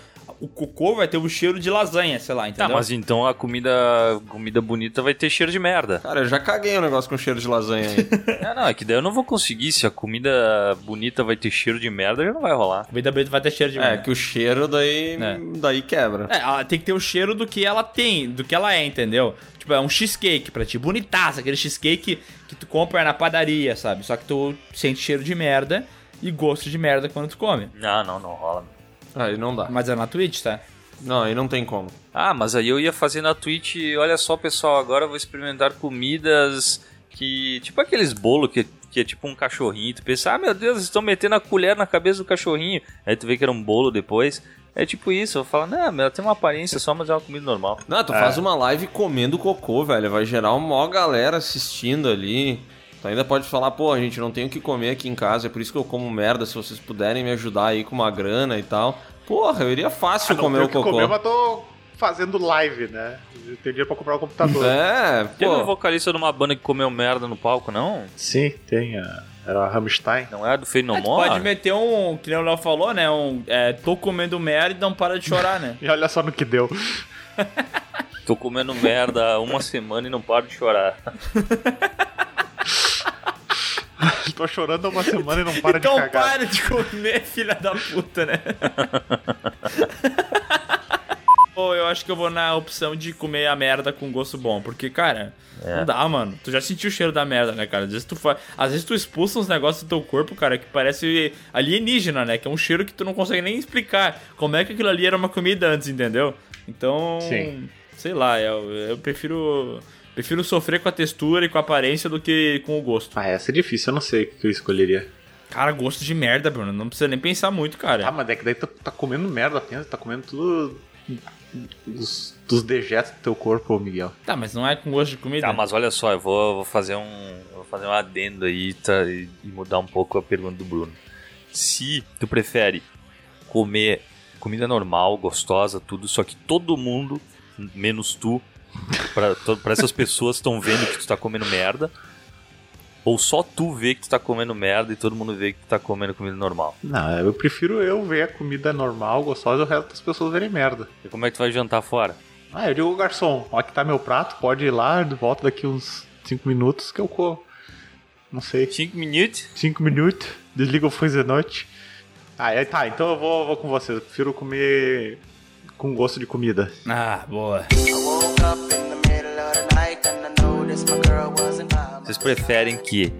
o cocô vai ter o cheiro de lasanha, sei lá, Tá, entendeu? mas então a comida, comida bonita vai ter cheiro de merda. Cara, eu já caguei um negócio com cheiro de lasanha aí. Não, [LAUGHS] não, é que daí eu não vou conseguir. Se a comida bonita vai ter cheiro de merda, já não vai rolar. Comida bonita vai ter cheiro de é, merda. que o cheiro daí, É. daí quebra. É, ela tem que ter o cheiro do que ela tem, do que ela é, entendeu? Tipo, é um cheesecake pra ti, bonitaça, aquele cheesecake que tu compra na padaria, sabe? Só que tu sente cheiro de merda e gosto de merda quando tu come. Não, não, não rola. Aí não dá. Mas é na Twitch, tá? Não, aí não tem como. Ah, mas aí eu ia fazer na Twitch, olha só pessoal, agora eu vou experimentar comidas que. Tipo aqueles bolos que, que é tipo um cachorrinho. Tu pensa, ah meu Deus, estão metendo a colher na cabeça do cachorrinho. Aí tu vê que era um bolo depois. É tipo isso, eu falo, não, ela tem uma aparência só, mas é uma comida normal. Não, tu faz uma live comendo cocô, velho. Vai gerar uma maior galera assistindo ali. Tu ainda pode falar, pô, a gente não tem o que comer aqui em casa, é por isso que eu como merda. Se vocês puderem me ajudar aí com uma grana e tal. Porra, eu iria fácil Ah, não comer tenho o que cocô. comer, mas tô fazendo live, né? Eu tenho dinheiro pra comprar um computador. É, Teve um pô. vocalista de uma banda que comeu merda no palco, não? Sim, tem. A... Era a Rammstein. Não é a do No tu More? pode meter um, que nem o Léo falou, né? Um, é, tô comendo merda e não para de chorar, né? [LAUGHS] E olha só no que deu. Tô comendo merda há uma semana e não paro de chorar. [LAUGHS] [LAUGHS] Tô chorando há uma semana e não para então de cagar. para de comer, [LAUGHS] filha da puta, né? [LAUGHS] Pô, eu acho que eu vou na opção de comer a merda com gosto bom, porque, cara, não dá, mano. Tu já sentiu o cheiro da merda, né, cara? Às vezes tu fa... Às vezes tu expulsa uns negócios do teu corpo, cara, que parece alienígena, né? Que é um cheiro que tu não consegue nem explicar como é que aquilo ali era uma comida antes, entendeu? Então, Sim. sei lá, eu, eu prefiro prefiro sofrer com a textura e com a aparência do que com o gosto. Ah, essa é difícil, eu não sei o que eu escolheria. Cara, gosto de merda, Bruno. Não precisa nem pensar muito, cara. Ah, mas é que daí tu tá comendo merda apenas, tá comendo tudo dos, dos dejetos do teu corpo, Miguel. Tá, mas não é com gosto de comida? Tá, mas olha só, eu vou, vou fazer um. Vou fazer um adendo aí tá, e, e mudar um pouco a pergunta do Bruno. Se tu prefere comer comida normal, gostosa, tudo, só que todo mundo, menos tu, pra, pra essas pessoas estão vendo que tu tá comendo merda. Ou só tu vê que tu tá comendo merda e todo mundo vê que tu tá comendo comida normal. Não, eu prefiro eu ver a comida normal, gostosa, e o resto das pessoas verem merda. E como é que tu vai jantar fora? Ah, eu digo, garçom, ó, aqui tá meu prato, pode ir lá, volta daqui uns 5 minutos que eu como. Não sei, 5 minutos? 5 minutos, desliga o fone de noite. Ah, é, tá, então eu vou, vou com você, eu prefiro comer com gosto de comida. Ah, boa. Vocês preferem que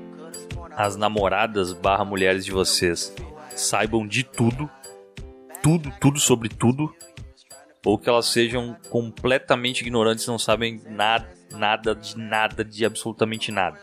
as namoradas barra mulheres de vocês saibam de tudo, tudo, tudo sobre tudo, ou que elas sejam completamente ignorantes, não sabem nada, nada de nada, de absolutamente nada?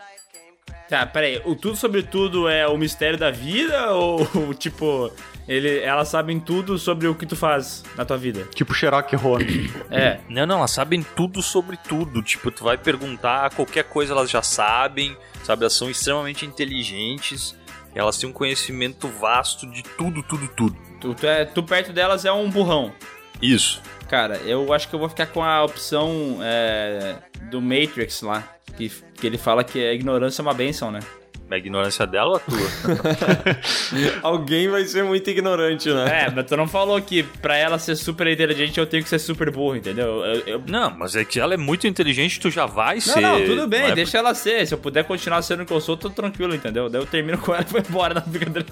Tá, peraí. O tudo sobre tudo é o mistério da vida? Ou, [LAUGHS] tipo, ele, elas sabem tudo sobre o que tu faz na tua vida? Tipo Sherlock Holmes. É. Não, não, elas sabem tudo sobre tudo. Tipo, tu vai perguntar qualquer coisa, elas já sabem, sabe? Elas são extremamente inteligentes, elas têm um conhecimento vasto de tudo, tudo, tudo. Tu, tu, é, tu perto delas é um burrão. Isso. Cara, eu acho que eu vou ficar com a opção é, do Matrix lá. Que, que ele fala que a ignorância é uma benção, né? A ignorância dela ou a tua? [LAUGHS] Alguém vai ser muito ignorante, né? É, mas tu não falou que pra ela ser super inteligente eu tenho que ser super burro, entendeu? Eu- eu- não, mas é que ela é muito inteligente, tu já vai Não, ser. não, tudo bem, não é deixa ela ser. Se eu puder continuar sendo o que eu sou, tô tranquilo, entendeu? Daí eu termino com ela e vou embora na brincadeira.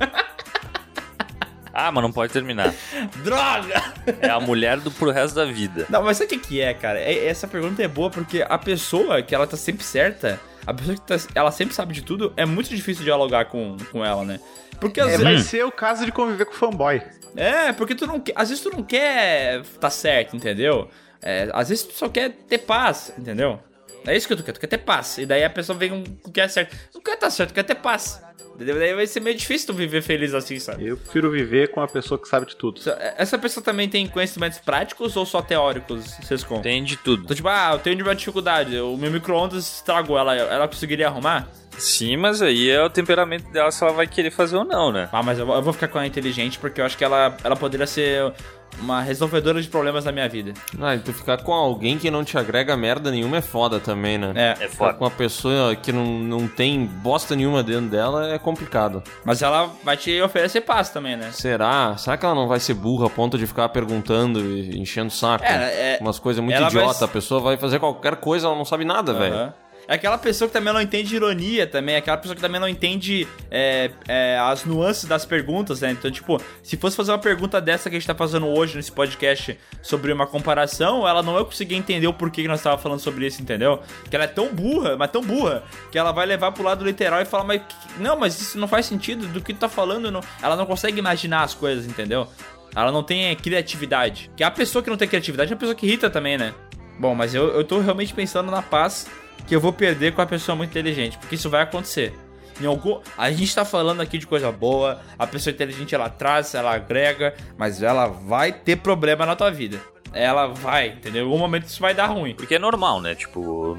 Ah, mas não pode terminar. [LAUGHS] Droga! É a mulher do pro resto da vida. Não, mas sabe o que, que é, cara? É- essa pergunta é boa porque a pessoa que ela tá sempre certa, a pessoa que tá, ela sempre sabe de tudo, é muito difícil dialogar com, com ela, né? Porque às É, vezes. vai ser o caso de conviver com fanboy. É, porque tu não quer. Às vezes tu não quer tá certo, entendeu? É, às vezes tu só quer ter paz, entendeu? É isso que tu quer, tu quer ter paz. E daí a pessoa vem com o que é certo. Não quer tá certo, quer ter paz. Entendeu? Daí vai ser meio difícil tu viver feliz assim, sabe? Eu prefiro viver com uma pessoa que sabe de tudo. Essa pessoa também tem conhecimentos práticos ou só teóricos, vocês contam? Tem de tudo. Então, tipo, ah, eu tenho uma dificuldade, o meu micro-ondas estragou, ela, ela conseguiria arrumar? Sim, mas aí é o temperamento dela se ela vai querer fazer ou não, né? Ah, mas eu, vou- eu vou ficar com ela inteligente porque eu acho que ela, ela poderia ser uma resolvedora de problemas na minha vida. Ah, e tu ficar com alguém que não te agrega merda nenhuma é foda também, né? É, É Ficar foda. com uma pessoa que não, não tem bosta nenhuma dentro dela é complicado. mas ela vai te oferecer paz também, né? Será? Será que ela não vai ser burra a ponto de ficar perguntando e enchendo o saco? É, é- Umas coisas muito vai idiota. s- A pessoa vai fazer qualquer coisa, ela não sabe nada, velho. É aquela pessoa que também não entende ironia também, é aquela pessoa que também não entende é, é, as nuances das perguntas, né? Então, tipo, se fosse fazer uma pergunta dessa que a gente tá fazendo hoje nesse podcast sobre uma comparação, ela não ia conseguir entender o porquê que nós tava falando sobre isso, entendeu? Que ela é tão burra, mas tão burra, que ela vai levar pro lado literal e falar, mas não, mas isso não faz sentido do que tu tá falando, não. ela não consegue imaginar as coisas, entendeu? Ela não tem criatividade. Que a pessoa que não tem criatividade é a pessoa que irrita também, né? Bom, mas eu, eu tô realmente pensando na paz que eu vou perder com a pessoa muito inteligente, porque isso vai acontecer. Em algum, a gente tá falando aqui de coisa boa, a pessoa inteligente ela traz, ela agrega, mas ela vai ter problema na tua vida. Ela vai, entendeu? Em algum momento isso vai dar ruim. Porque é normal, né? Tipo,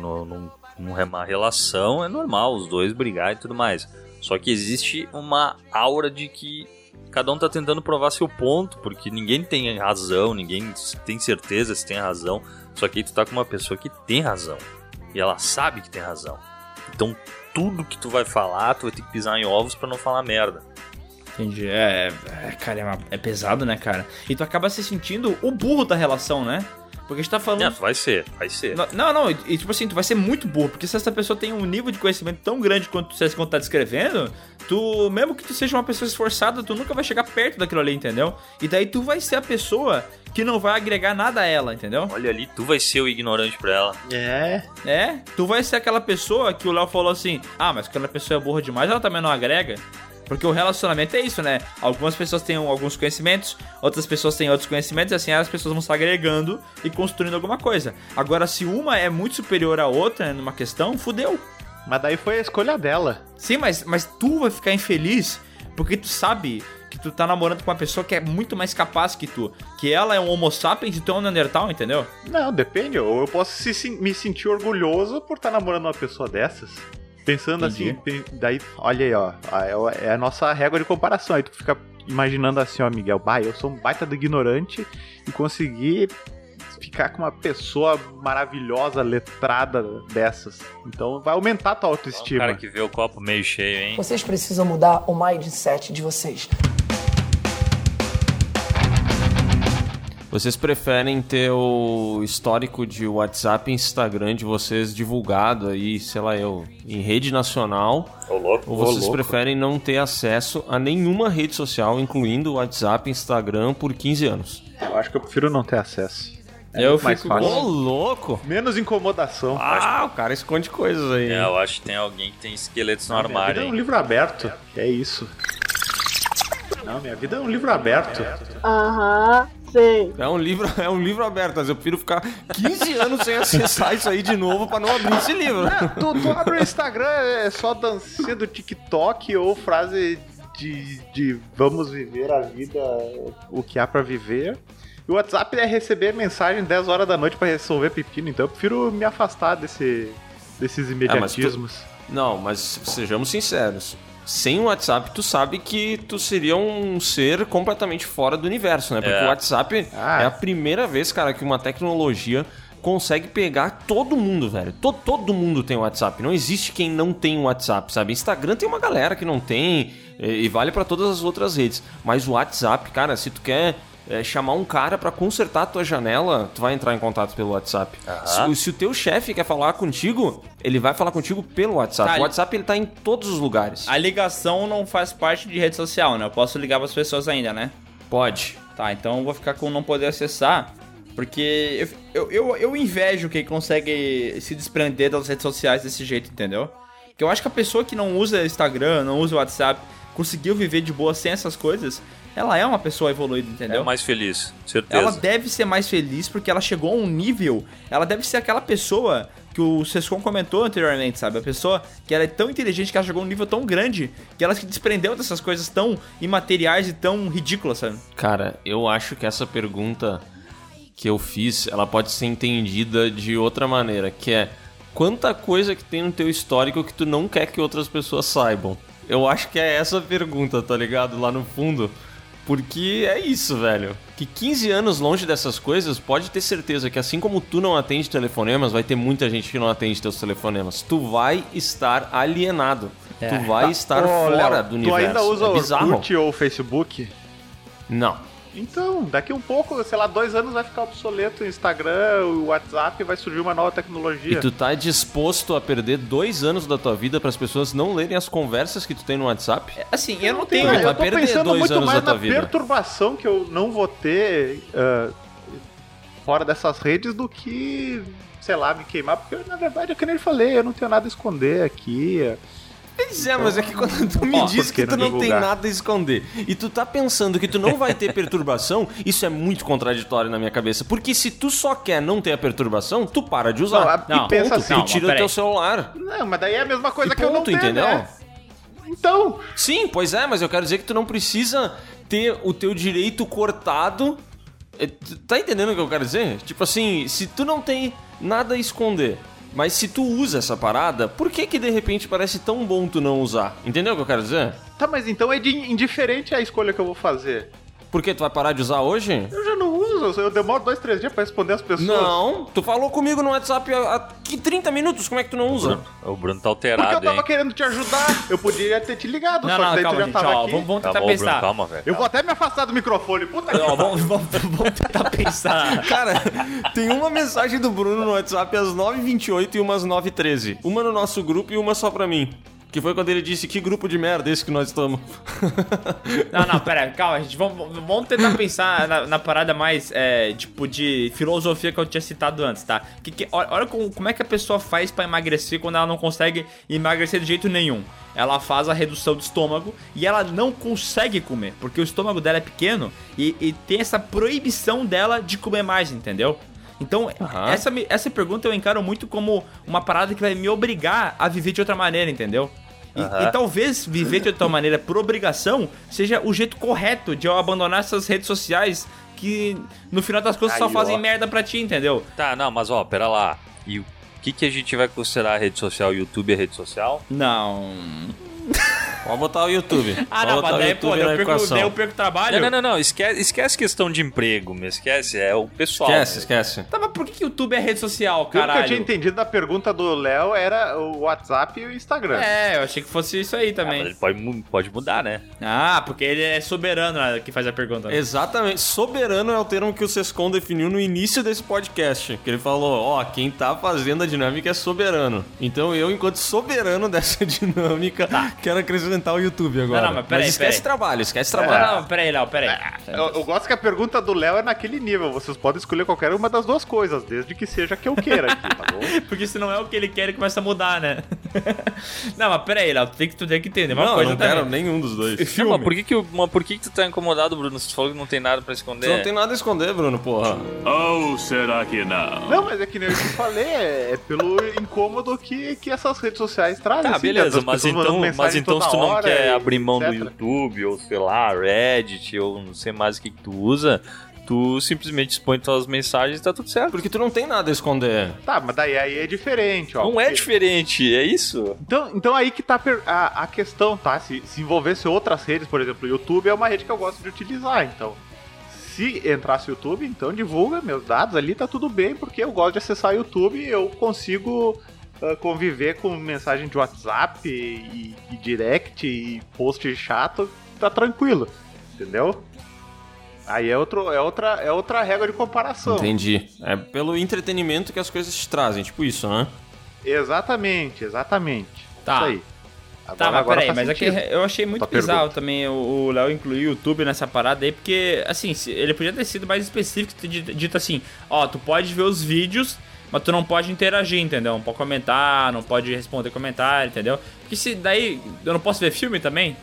numa relação é normal os dois brigar e tudo mais. Só que existe uma aura de que cada um tá tentando provar seu ponto, porque ninguém tem razão, ninguém tem certeza se tem razão. Só que aí tu tá com uma pessoa que tem razão. E ela sabe que tem razão. Então tudo que tu vai falar, tu vai ter que pisar em ovos pra não falar merda. Entendi. É, é, cara, é, uma- é pesado, né, cara? E tu acaba se sentindo o burro da relação, né? Porque a gente tá falando. Não, vai ser, vai ser. Não, Não, e tipo assim, tu vai ser muito burro, porque se essa pessoa tem um nível de conhecimento tão grande quanto você quanto tá descrevendo, tu, mesmo que tu seja uma pessoa esforçada, tu nunca vai chegar perto daquilo ali, entendeu? E daí tu vai ser a pessoa que não vai agregar nada a ela, entendeu? Olha ali, tu vai ser o ignorante pra ela. É. É, tu vai ser aquela pessoa que o Léo falou assim: ah, mas quando a pessoa é burra demais, ela também não agrega. Porque o relacionamento é isso, né? Algumas pessoas têm alguns conhecimentos, outras pessoas têm outros conhecimentos, e assim as pessoas vão se agregando e construindo alguma coisa. Agora, se uma é muito superior à outra numa questão, fudeu. Mas daí foi a escolha dela. Sim, mas, mas tu vai ficar infeliz porque tu sabe que tu tá namorando com uma pessoa que é muito mais capaz que tu. Que ela é um homo sapiens e tu é um neandertal, entendeu? Não, depende. Ou eu posso se- se- me sentir orgulhoso por estar namorando uma pessoa dessas. Pensando Entendi. assim, daí, olha aí, ó. a- É a nossa régua de comparação. Aí tu fica imaginando assim, ó, Miguel, bah, eu sou um baita do ignorante e consegui ficar com uma pessoa maravilhosa, letrada dessas. Então vai aumentar a tua Um autoestima. cara que vê o copo meio cheio, hein? Vocês precisam mudar o mindset de vocês. Vocês preferem ter o histórico de WhatsApp e Instagram de vocês divulgado aí, sei lá eu, em rede nacional? Ô, louco. Ou vocês preferem não ter acesso a nenhuma rede social, incluindo WhatsApp e Instagram, por 15 anos? Eu acho que eu prefiro não ter acesso. É Eu mais fico fácil. Ô, louco! Menos incomodação. Ah, o cara esconde coisas aí. É, eu acho que tem alguém que tem esqueletos no Minha vida armário, é um hein? livro aberto. É isso. Não, minha vida é um livro aberto. Aham, sei. É um livro, [LAUGHS] é um livro aberto, mas eu prefiro ficar 15 anos sem acessar isso aí de novo pra não abrir esse livro. Tu, tu abre o Instagram, é só dancinha do TikTok ou frase de, de vamos viver a vida, o que há pra viver. E o WhatsApp é receber mensagem 10 horas da noite pra resolver pepino, então eu prefiro me afastar desse, desses imediatismos. Não, mas sejamos sinceros. Sem o WhatsApp, tu sabe que tu seria um ser completamente fora do universo, né? Porque É. o WhatsApp Ah. é a primeira vez, cara, que uma tecnologia consegue pegar todo mundo, velho. Todo, todo mundo tem WhatsApp. Não existe quem não tem WhatsApp, sabe? Instagram tem uma galera que não tem e, e vale pra todas as outras redes. Mas o WhatsApp, cara, se tu quer é, chamar um cara pra consertar a tua janela, tu vai entrar em contato pelo WhatsApp. Se, se o teu chefe quer falar contigo, ele vai falar contigo pelo WhatsApp. Tá, o WhatsApp ele tá em todos os lugares. A ligação não faz parte de rede social, né? Eu posso ligar pras pessoas ainda, né? Pode. Tá, então eu vou ficar com não poder acessar. Porque eu, eu, eu, eu invejo quem consegue se desprender das redes sociais desse jeito, entendeu? Porque eu acho que a pessoa que não usa Instagram, não usa WhatsApp, conseguiu viver de boa sem essas coisas, ela é uma pessoa evoluída, entendeu? É mais feliz, certeza. Ela deve ser mais feliz porque ela chegou a um nível. Ela deve ser aquela pessoa que o Sescon comentou anteriormente, sabe? A pessoa que ela é tão inteligente que ela chegou a um nível tão grande que ela se desprendeu dessas coisas tão imateriais e tão ridículas, sabe? Cara, eu acho que essa pergunta que eu fiz, ela pode ser entendida de outra maneira, que é quanta coisa que tem no teu histórico que tu não quer que outras pessoas saibam. Eu acho que é essa a pergunta, tá ligado? Lá no fundo. Porque é isso, velho. Que 15 anos longe dessas coisas, pode ter certeza que assim como tu não atende telefonemas, vai ter muita gente que não atende teus telefonemas. Tu vai estar alienado. Tu vai estar Ô, fora Léo, do tu universo. ainda usa é o. Orkut ou o Facebook? Não. Então, daqui um pouco, sei lá, dois anos vai ficar obsoleto o Instagram, o WhatsApp, vai surgir uma nova E tecnologia. tu tá disposto a perder dois anos da tua vida para as pessoas não lerem as conversas que tu tem no WhatsApp? Assim, eu não Tem- tenho. vai eu tô perder pensando dois muito anos mais da tua na vida. perturbação que eu não vou ter ah, fora dessas redes do que, sei lá, me queimar, porque na verdade é que nem eu falei, eu não tenho nada a esconder aqui. Pois é, mas é que quando tu me Ó, diz que tu não não tem divulgar? nada a esconder e tu tá pensando que tu não vai ter [LAUGHS] perturbação, isso é muito contraditório na minha cabeça. Porque se tu só quer não ter a perturbação, tu para de usar. Não, a- e Ponto. pensa assim, tu não, tira o teu celular. Não, mas daí é a mesma coisa E que eu não ponto, tenho, entendeu? né? Então, Sim, pois é, mas eu quero dizer que tu não precisa ter o teu direito cortado. É, Tá entendendo o que eu quero dizer? Tipo assim, se tu não tem nada a esconder, mas se tu usa essa parada, por que que de repente parece tão bom tu não usar? Entendeu o que eu quero dizer? tá, mas então é indiferente a escolha que eu vou fazer. Por que tu vai parar de usar hoje? Eu já não uso, eu demoro dois, três dias pra responder as pessoas. Não, tu falou comigo no WhatsApp há, há que 30 minutos, como é que tu não usa? O Bruno tá Porque eu alterado, tava hein? querendo te ajudar. Eu podia ter te ligado, Não, só que não, daí calma, tu já gente, tava ó, aqui. vamos, vamos Tá tentar bom, Bruno, pensar. calma, velho. Eu vou até me afastar do microfone. Puta que Ó, vamos, vamos, vamos tentar pensar. Cara, tem uma mensagem do Bruno no WhatsApp às 9h28 e umas 9h13. Uma no nosso grupo e uma só pra mim. Que foi quando ele disse que grupo de merda esse que nós estamos. [LAUGHS] Não, não, pera, calma, gente. Vamos, vamos tentar pensar na, na parada mais, é, tipo, de filosofia que eu tinha citado antes, tá? Que, que, olha como, como é que a pessoa faz pra emagrecer quando ela não consegue emagrecer de jeito nenhum. Ela faz a redução do estômago e ela não consegue comer, porque o estômago dela é pequeno e, e tem essa proibição dela de comer mais, entendeu? Então, Aham. essa, essa pergunta eu encaro muito como uma parada que vai me obrigar a viver de outra maneira, entendeu? E, e talvez viver de outra maneira por obrigação seja o jeito correto de eu abandonar essas redes sociais que no final das contas só Aí, fazem ó. merda pra ti, entendeu? Tá, não, mas ó, pera lá. E o que, que a gente vai considerar a rede social? O YouTube é rede social? Não. [LAUGHS] Pode botar o YouTube. [LAUGHS] Ah, Pode não, mas o daí, pô, eu, perco, daí eu perco trabalho. Não, não, não, não. Esquece, esquece questão de emprego, me esquece. É o pessoal. Esquece, esquece. Tá, mas por que o YouTube é rede social, Pelo que eu tinha entendido da pergunta do Léo era o WhatsApp e o Instagram. É, eu achei que fosse isso aí Ah, mas também. ele pode, pode mudar, né? Ah, porque ele é soberano né, que faz a pergunta. Exatamente. Soberano é o termo que o Sescon definiu no início desse podcast. Que ele falou, ó, quem tá fazendo a dinâmica é soberano. Então eu, enquanto soberano [LAUGHS] dessa dinâmica, quero acrescentar o YouTube agora. Não, não, mas peraí, esquece peraí. trabalho, esquece Não, trabalho. não, peraí, Léo, peraí. Eu, eu gosto que a pergunta do Léo é naquele nível. Vocês podem escolher qualquer uma das duas coisas, desde que seja que eu queira aqui, tá bom? [LAUGHS] Porque se não é o que ele quer, ele começa a mudar, né? [LAUGHS] não, mas peraí, Léo, tu tem que, tu tem que entender uma Não, eu coisa não também. quero nenhum dos dois. Não, mas por que, que, mas por que, que tu tá incomodado, Bruno? Se tu falou que não tem nada pra esconder. Tu não tem nada a esconder, Bruno, porra. Ou será que não? Não, mas é que nem eu te falei, é, é pelo incômodo que, que essas redes sociais trazem. Tá, assim, beleza, mas então, mas então se tu não quer abrir mão do etc. YouTube, ou sei lá, Reddit, ou não sei mais o que, que tu usa, tu simplesmente expõe tuas mensagens e tá tudo certo. Porque tu não tem nada a esconder. Tá, mas daí aí é diferente, ó. Não é porque- diferente, é isso? Então, então aí que tá a, a questão, tá? Se, se envolvesse outras redes, por exemplo, o YouTube é uma rede que eu gosto de utilizar, então. se entrasse o YouTube, então divulga meus dados ali, tá tudo bem, porque eu gosto de acessar o YouTube e eu consigo uh, conviver com mensagem de WhatsApp e, e direct e post chato, tá tranquilo, entendeu? Aí é, outro, é, outra, é outra regra de comparação. Entendi. É pelo entretenimento que as coisas te trazem, tipo isso, né? Exatamente, exatamente. Tá. Isso aí. Tá, mas peraí, faz mas aqui sentido. eu achei muito Tua bizarro pergunta. também o Léo incluir o YouTube nessa parada aí, porque, assim, se- ele podia ter sido mais específico, dito assim, ó, tu pode ver os vídeos, mas tu não pode interagir, entendeu? Não pode comentar, não pode responder comentário, entendeu? Porque se daí eu não posso ver filme também,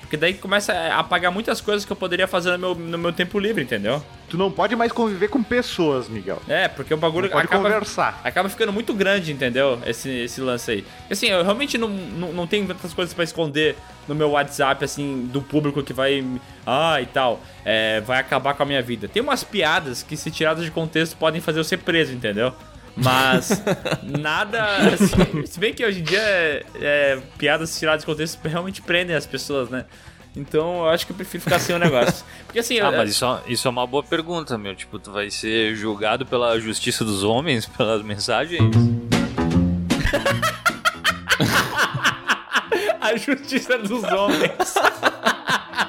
porque daí começa a apagar muitas coisas que eu poderia fazer no meu, no meu tempo livre, entendeu? Tu não pode mais conviver com pessoas, Miguel. É, porque o bagulho Não pode acaba, conversar. acaba ficando muito grande, entendeu? Esse, esse lance aí. Assim, eu realmente não, não, não tenho tantas coisas pra esconder no meu WhatsApp, assim, do público que vai. Ah, e tal. É, vai acabar com a minha vida. Tem umas piadas que, se tiradas de contexto, podem fazer eu ser preso, entendeu? Mas [LAUGHS] nada. Assim, se bem que hoje em dia é, é, piadas tiradas de contexto realmente prendem as pessoas, né? Então eu acho que eu prefiro ficar sem o negócio. [LAUGHS] Porque assim, Ah, eu- mas isso, é- isso é uma boa pergunta, meu. Tipo, tu vai ser julgado pela justiça dos homens, pelas mensagens? [LAUGHS] a justiça dos homens. [LAUGHS]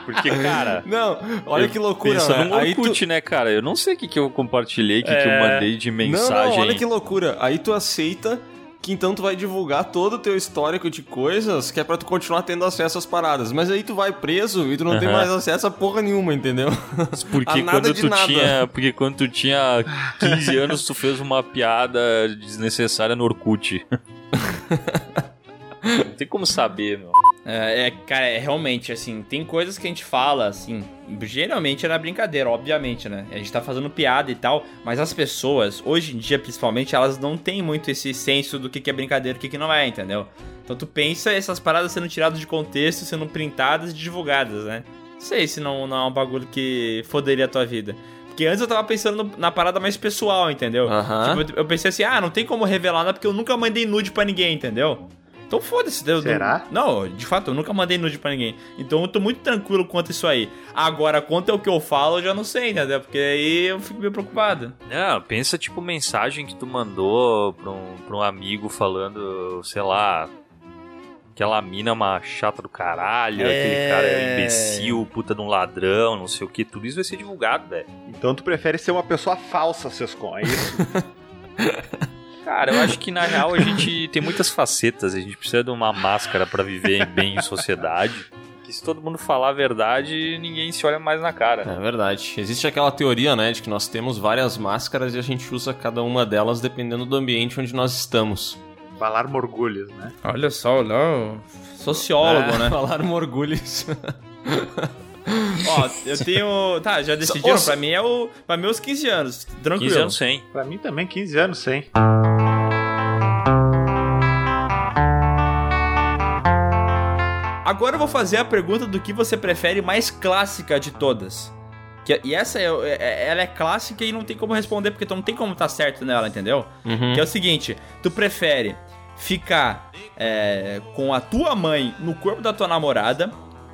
Porque, cara. Não, olha que loucura, Pensa né? no Aí tu- Orkut, né, cara? Eu não sei o que, que eu compartilhei, o que, que eu É. mandei de Não, mensagem. não, olha que loucura. Aí tu aceita que então tu vai divulgar todo o teu histórico de coisas que é pra tu continuar tendo acesso às paradas. Mas aí tu vai preso e tu não tem Aham. mais acesso a porra nenhuma, entendeu? [LAUGHS] Porque quando tu nada. tinha, porque quando tu tinha 15 [LAUGHS] anos, tu fez uma piada desnecessária no Orkut. [LAUGHS] Não tem como saber, meu. É, é, cara, é realmente, assim, tem coisas que a gente fala, assim, geralmente é na brincadeira, obviamente, né? A gente tá fazendo piada e tal, mas as pessoas, hoje em dia, principalmente, elas não têm muito esse senso do que que é brincadeira e o que que não é, entendeu? Então tu pensa essas paradas sendo tiradas de contexto, sendo printadas e divulgadas, né? Não sei se não, não é um bagulho que foderia a tua vida. Porque antes eu tava pensando na parada mais pessoal, entendeu? Tipo, eu- eu pensei assim, ah, não tem como revelar nada porque eu nunca mandei nude pra ninguém, entendeu? Então foda-se. Será? Não, de fato, eu nunca mandei nude pra ninguém. Então eu tô muito tranquilo quanto isso aí. Agora, quanto é o que eu falo, eu já não sei, entendeu? Porque aí eu fico meio preocupado. Não, pensa tipo mensagem que tu mandou pra um, pra um amigo falando, sei lá, aquela mina é uma chata do caralho, É. aquele cara é imbecil, puta de um ladrão, não sei o que, tudo isso vai ser divulgado, velho. Então tu prefere ser uma pessoa falsa, Sescon, é isso? [LAUGHS] Cara, eu acho que na real a gente tem muitas facetas, a gente precisa de uma máscara pra viver bem em sociedade. Que se todo mundo falar a verdade, ninguém se olha mais na cara. É verdade. Existe aquela teoria, né, de que nós temos várias máscaras e a gente usa cada uma delas dependendo do ambiente onde nós estamos. Falar morgulhos, né? Olha só, o Léo. Sociólogo, É, né? [LAUGHS] Falar orgulhos. [LAUGHS] Ó, eu tenho. Tá, já decidiram. Nossa. Pra mim é o. Pra mim é os 15 anos. Tranquilo. 15 anos sem. Pra mim também, 15 anos sem. Agora eu vou fazer a pergunta do que você prefere mais clássica de todas. Que, e essa é, é- ela é clássica e não tem como responder, porque tu não tem como estar certo nela, entendeu? Uhum. Que é o seguinte: tu prefere ficar é, com a tua mãe no corpo da tua namorada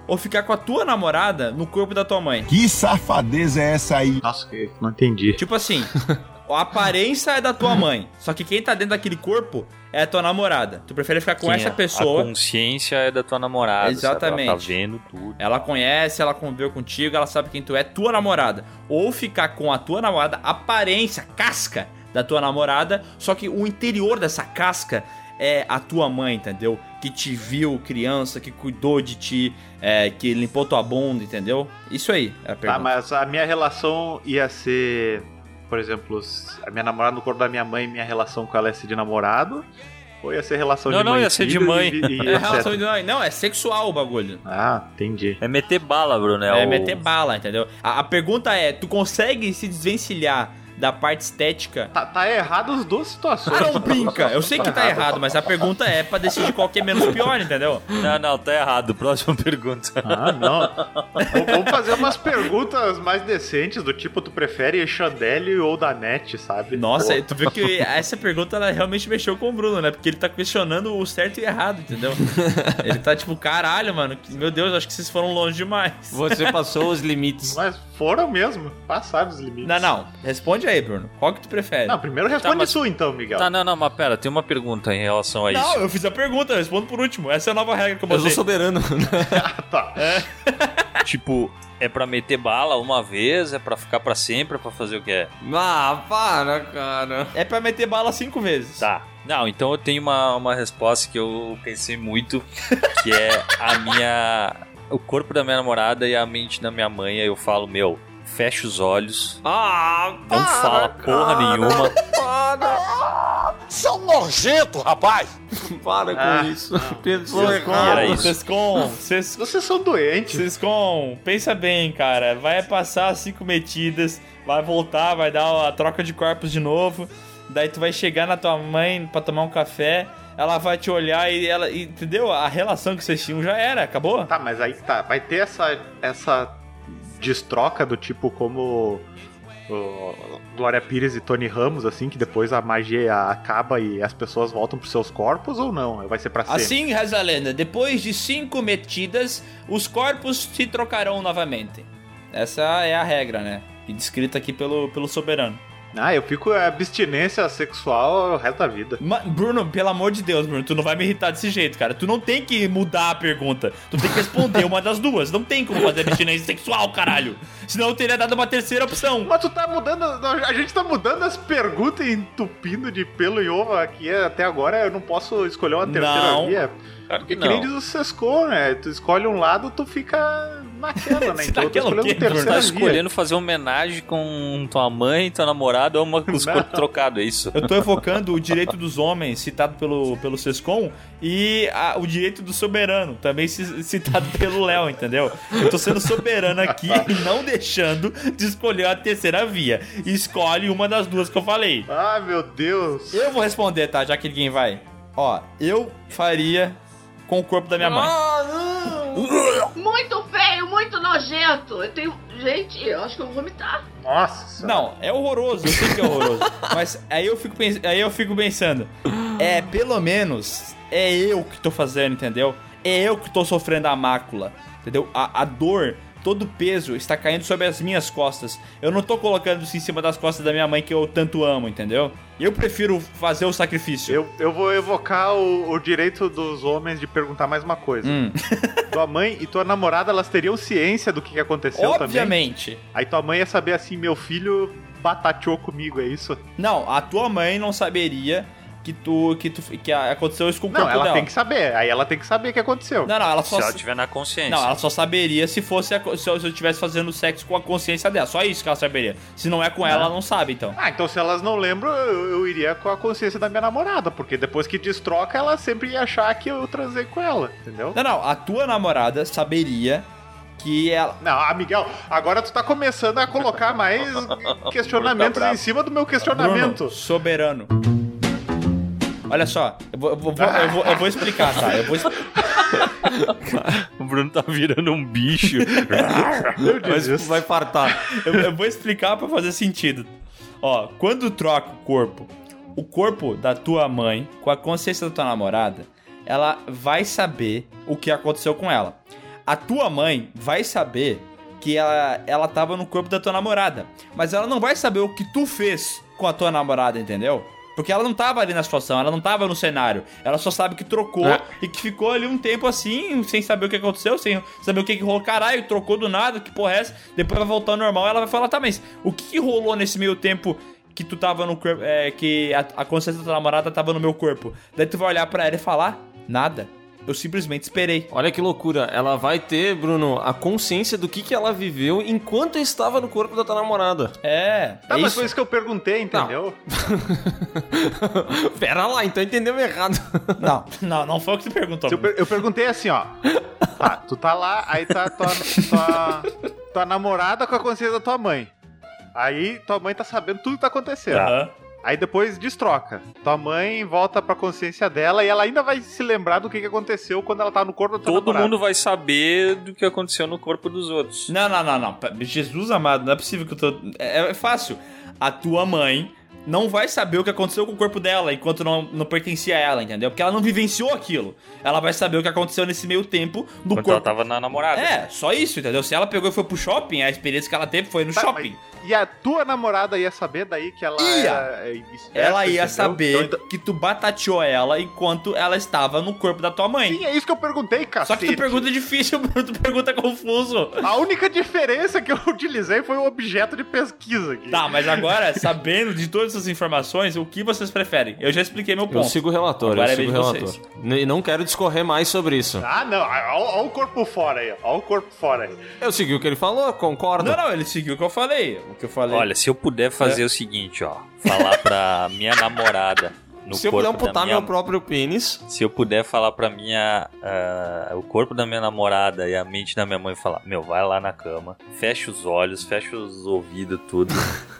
ou ficar com a tua namorada no corpo da tua mãe? Que safadeza é essa aí? Nossa, que- não entendi. Tipo assim, [LAUGHS] a aparência é da tua mãe, só que quem tá dentro daquele corpo é a tua namorada. Tu prefere ficar com Quem essa pessoa. A consciência é da tua namorada. Exatamente. Ela tá vendo tudo. Ela conhece, ela conviveu contigo, ela sabe quem tu é, tua namorada. Ou ficar com a tua namorada, aparência, casca da tua namorada, só que o interior dessa casca é a tua mãe, entendeu? Que te viu criança, que cuidou de ti, é, que limpou tua bunda, entendeu? Isso aí é a Tá, pergunta. mas a minha relação ia ser, por exemplo, a minha namorada no corpo da minha mãe, minha relação com ela ia ser de namorado? Ou ia ser relação Não, de não, mãe e ia ser de filho mãe. e- [LAUGHS] e É relação de... Não, é sexual o bagulho. Ah, entendi. É meter bala, Bruno. É, o- meter bala, entendeu? A, a pergunta é, tu consegue se desvencilhar da parte estética. Tá, tá errado as duas situações. Ah, não brinca. Eu sei que tá errado, mas a pergunta é pra decidir qual que é menos pior, entendeu? Não, não, tá errado. Próxima pergunta. Ah, não. Vamos fazer umas perguntas mais decentes, do tipo, tu prefere Chandelle ou Danete, sabe? Nossa, tu viu que essa pergunta ela realmente mexeu com o Bruno, né? Porque ele tá questionando o certo e errado, entendeu? Ele tá tipo, caralho, mano, que- meu Deus, acho que vocês foram longe demais. Você passou os limites. Mas foram mesmo, passaram os limites. Não, não, responde aí, Bruno. Qual que tu prefere? Não, primeiro responde mas- tu então, Miguel. Tá, não, não, mas pera, tem uma pergunta em relação a isso. Não, eu fiz a pergunta, eu respondo por último. Essa é a nova regra que eu Eu sou botei. soberano. [LAUGHS] Tá. [LAUGHS] Tipo, é pra meter bala uma vez, é pra ficar pra sempre, é pra fazer o que é? ah, para, cara. É pra meter bala cinco vezes. Tá. Não, então eu tenho uma, uma resposta que eu pensei muito, que é a minha. O corpo da minha namorada e a mente da minha mãe. Aí eu falo, meu, fecha os olhos, Ah, não para, fala porra cara. nenhuma. Para, São nojento, rapaz! [LAUGHS] para com Ah, isso. [LAUGHS] Era isso. Sescom, Ses- Vocês são doentes. Sescom, pensa bem, cara. Vai passar cinco metidas, vai voltar, vai dar a troca de corpos de novo. Daí tu vai chegar na tua mãe pra tomar um café. Ela vai te olhar e ela. e- entendeu? A relação que vocês tinham já era, acabou? Tá, mas aí tá. Vai ter essa, essa destroca do tipo como Glória Pires e Tony Ramos, assim, que depois a magia acaba e as pessoas voltam pros seus corpos ou não? Vai ser pra sempre? Assim, reza lenda, depois de cinco metidas, os corpos se trocarão novamente. Essa é a regra, né? E descrita aqui pelo, pelo soberano. Ah, eu fico abstinência sexual o resto da vida. Ma- Bruno, pelo amor de Deus, Bruno, tu não vai me irritar desse jeito, cara. Tu não tem que mudar a pergunta. Tu tem que responder uma das duas. Não tem como fazer abstinência sexual, caralho. Senão eu teria dado uma terceira opção. Mas tu tá mudando. A gente tá mudando as perguntas e entupindo de pelo e ovo aqui até agora. Eu não posso escolher uma terceira Não. via. Claro que Porque que nem diz o Sescon, né? Tu escolhe um lado, tu fica naquela, né? Você [LAUGHS] Então eu tô naquela o escolhendo? Tá escolhendo fazer homenagem com tua mãe, tua namorada ou uma, [LAUGHS] os Não. corpos trocados, é isso? Eu tô evocando o direito dos homens, citado pelo, pelo Sescom, e a- o direito do soberano, também ci- citado pelo Léo, entendeu? Eu tô sendo soberano aqui [LAUGHS] e não deixando de escolher a terceira via. Escolhe uma das duas que eu falei. Ah, meu Deus. Eu vou responder, tá? Já que ninguém vai. Ó, eu faria com o corpo da minha mãe. Muito feio, muito nojento. Eu tenho. Gente, eu acho que eu vou vomitar. Nossa. senhora. Não, é horroroso, eu sei que é horroroso. [LAUGHS] mas aí eu, fico pens- aí eu fico pensando, é, pelo menos, é eu que tô fazendo, entendeu? É eu que tô sofrendo a mácula, entendeu? A, a dor, todo o peso está caindo sobre as minhas costas. Eu não tô colocando isso em cima das costas da minha mãe que eu tanto amo, entendeu? Eu prefiro fazer o sacrifício. Eu, eu vou evocar o, o direito dos homens de perguntar mais uma coisa. Hum, [LAUGHS] Tua mãe e tua namorada, elas teriam ciência do que que aconteceu também? obviamente. Aí tua mãe ia saber assim, meu filho batateou comigo, é isso? Não, a tua mãe não saberia que tu que tu que aconteceu isso com o Não, corpo ela dela. tem que saber. Aí ela tem que saber o que aconteceu. Não, não, ela Se só ela tiver na consciência. Não, ela só saberia se fosse a se eu se estivesse fazendo sexo com a consciência dela. Só isso que ela saberia. Se não é com ela, ela não sabe, então. Ah, então se elas não lembram, eu, eu iria com a consciência da minha namorada, porque depois que destroca, ela sempre ia achar que eu transei com ela, entendeu? Não, não, a tua namorada saberia que ela. Não, ah, Miguel, agora tu tá começando a colocar mais [LAUGHS] questionamentos bravo. em cima do meu Bruno, questionamento. soberano. Olha só, eu vou, eu vou- eu vou- eu vou explicar, tá? Eu vou, [LAUGHS] O Bruno tá virando um bicho. Meu Deus. Mas vai fartar. eu, eu vou explicar pra fazer sentido. Ó, quando troca o corpo, o corpo da tua mãe com a consciência da tua namorada, ela vai saber o que aconteceu com ela. A tua mãe vai saber que ela, ela tava no corpo da tua namorada. Mas ela não vai saber o que tu fez com a tua namorada, entendeu? Porque ela não tava ali na situação, ela não tava no cenário. Ela só sabe que trocou É. e que ficou ali um tempo assim, sem saber o que aconteceu, sem saber o que, que rolou. Caralho, trocou do nada, que porra é essa? Depois vai voltar ao normal, ela vai falar, tá, mas o que, que rolou nesse meio tempo que tu tava no corpo, é, que a, a consciência da tua namorada tava no meu corpo? Daí tu vai olhar pra ela e falar, nada. Eu simplesmente esperei. Olha que loucura. Ela vai ter, Bruno, a consciência do que, que ela viveu enquanto estava no corpo da tua namorada. É, Tá, é mas isso. foi isso que eu perguntei, entendeu? [LAUGHS] Pera lá, então entendeu errado. Não, não, não foi o que tu perguntou. Eu, per- eu perguntei assim, ó. Tá, tu tá lá, aí tá tua, tua, tua namorada com a consciência da tua mãe. Aí tua mãe tá sabendo tudo que tá acontecendo. Aham. Aí depois destroca. Tua mãe volta pra consciência dela e ela ainda vai se lembrar do que, que aconteceu quando ela tá no corpo da tua Todo namorada. mundo vai saber do que aconteceu no corpo dos outros. Não, não, não, não. Jesus amado, não é possível que eu tô. É, é fácil. A tua mãe não vai saber o que aconteceu com o corpo dela enquanto não, não pertencia a ela, entendeu? Porque ela não vivenciou aquilo. Ela vai saber o que aconteceu nesse meio tempo do ela corpo. tava na namorada. É, só isso, entendeu? Se ela pegou e foi pro shopping, a experiência que ela teve foi no Tá, shopping. mas- E a tua namorada ia saber daí que ela Ia. era é, Ela ia entendeu? saber Então, que tu batateou ela enquanto ela estava no corpo da tua mãe. Sim, é isso que eu perguntei, cara. Só que tu pergunta difícil, [LAUGHS] tu pergunta confuso. A única diferença que eu [LAUGHS] utilizei foi o objeto de pesquisa aqui. Tá, mas agora, sabendo de todas essas informações, o que vocês preferem? Eu já expliquei meu Eu ponto. sigo o relatório, Agora é eu sigo o vocês. E não quero discorrer mais sobre isso. Ah, não. Olha o corpo fora aí. Olha o corpo fora aí. Eu segui o que ele falou, concordo. Não, não, ele seguiu o que eu falei. Que eu falei. Olha, se eu puder fazer É. o seguinte, ó. Falar pra [LAUGHS] minha namorada no Se eu puder amputar minha... meu próprio pênis, Se eu puder falar pra minha... ah, o corpo da minha namorada e a mente da minha mãe falar, meu, vai lá na cama, fecha os olhos, fecha os ouvidos, tudo. [LAUGHS]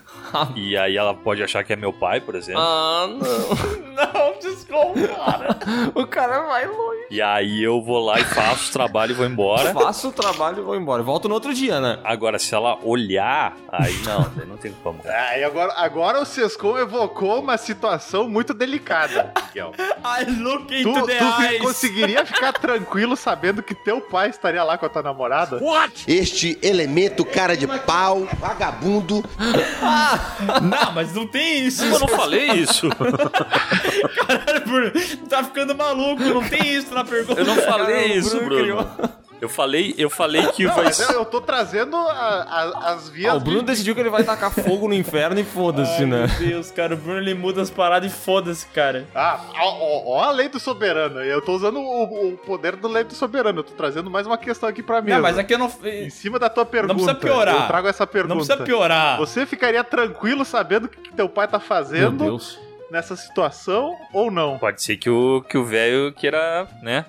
e aí ela pode achar que é meu pai, por exemplo. Ah, não. [LAUGHS] Não, desculpa, cara. o cara vai longe. E aí eu vou lá e faço o trabalho e vou embora. Faço o trabalho e vou embora. Volto no outro dia, né? Agora, se ela olhar, aí não, daí não tem como. [LAUGHS] Ah, e agora, agora o Sescom evocou uma situação muito delicada, Miguel. I look Tu, into the tu fi- eyes. conseguiria ficar tranquilo sabendo que teu pai estaria lá com a tua namorada? Este elemento cara de pau, vagabundo, Não, mas não tem isso. Eu não falei isso. [LAUGHS] Caralho, Bruno. Tá ficando maluco, não tem isso na pergunta. Eu não falei Cara, o isso, Bruno. criou- Eu falei, eu falei que Não, vai mas eu, tô trazendo a- a- as vias. Ah, o Bruno de- decidiu que ele vai tacar fogo no inferno e foda-se, né? Meu Deus, cara, o Bruno ele muda as paradas e foda-se, cara. Ah, ó, ó, ó a lei do soberano. Eu tô usando o, o poder do lei do soberano. Eu tô trazendo mais uma questão aqui pra mim. Não, mas aqui eu não. Em cima da tua pergunta. precisa piorar. Eu trago essa pergunta. Não precisa piorar. Você ficaria tranquilo sabendo o que, teu pai tá Meu fazendo Deus. nessa situação ou não? Pode ser que o que o velho queira, né?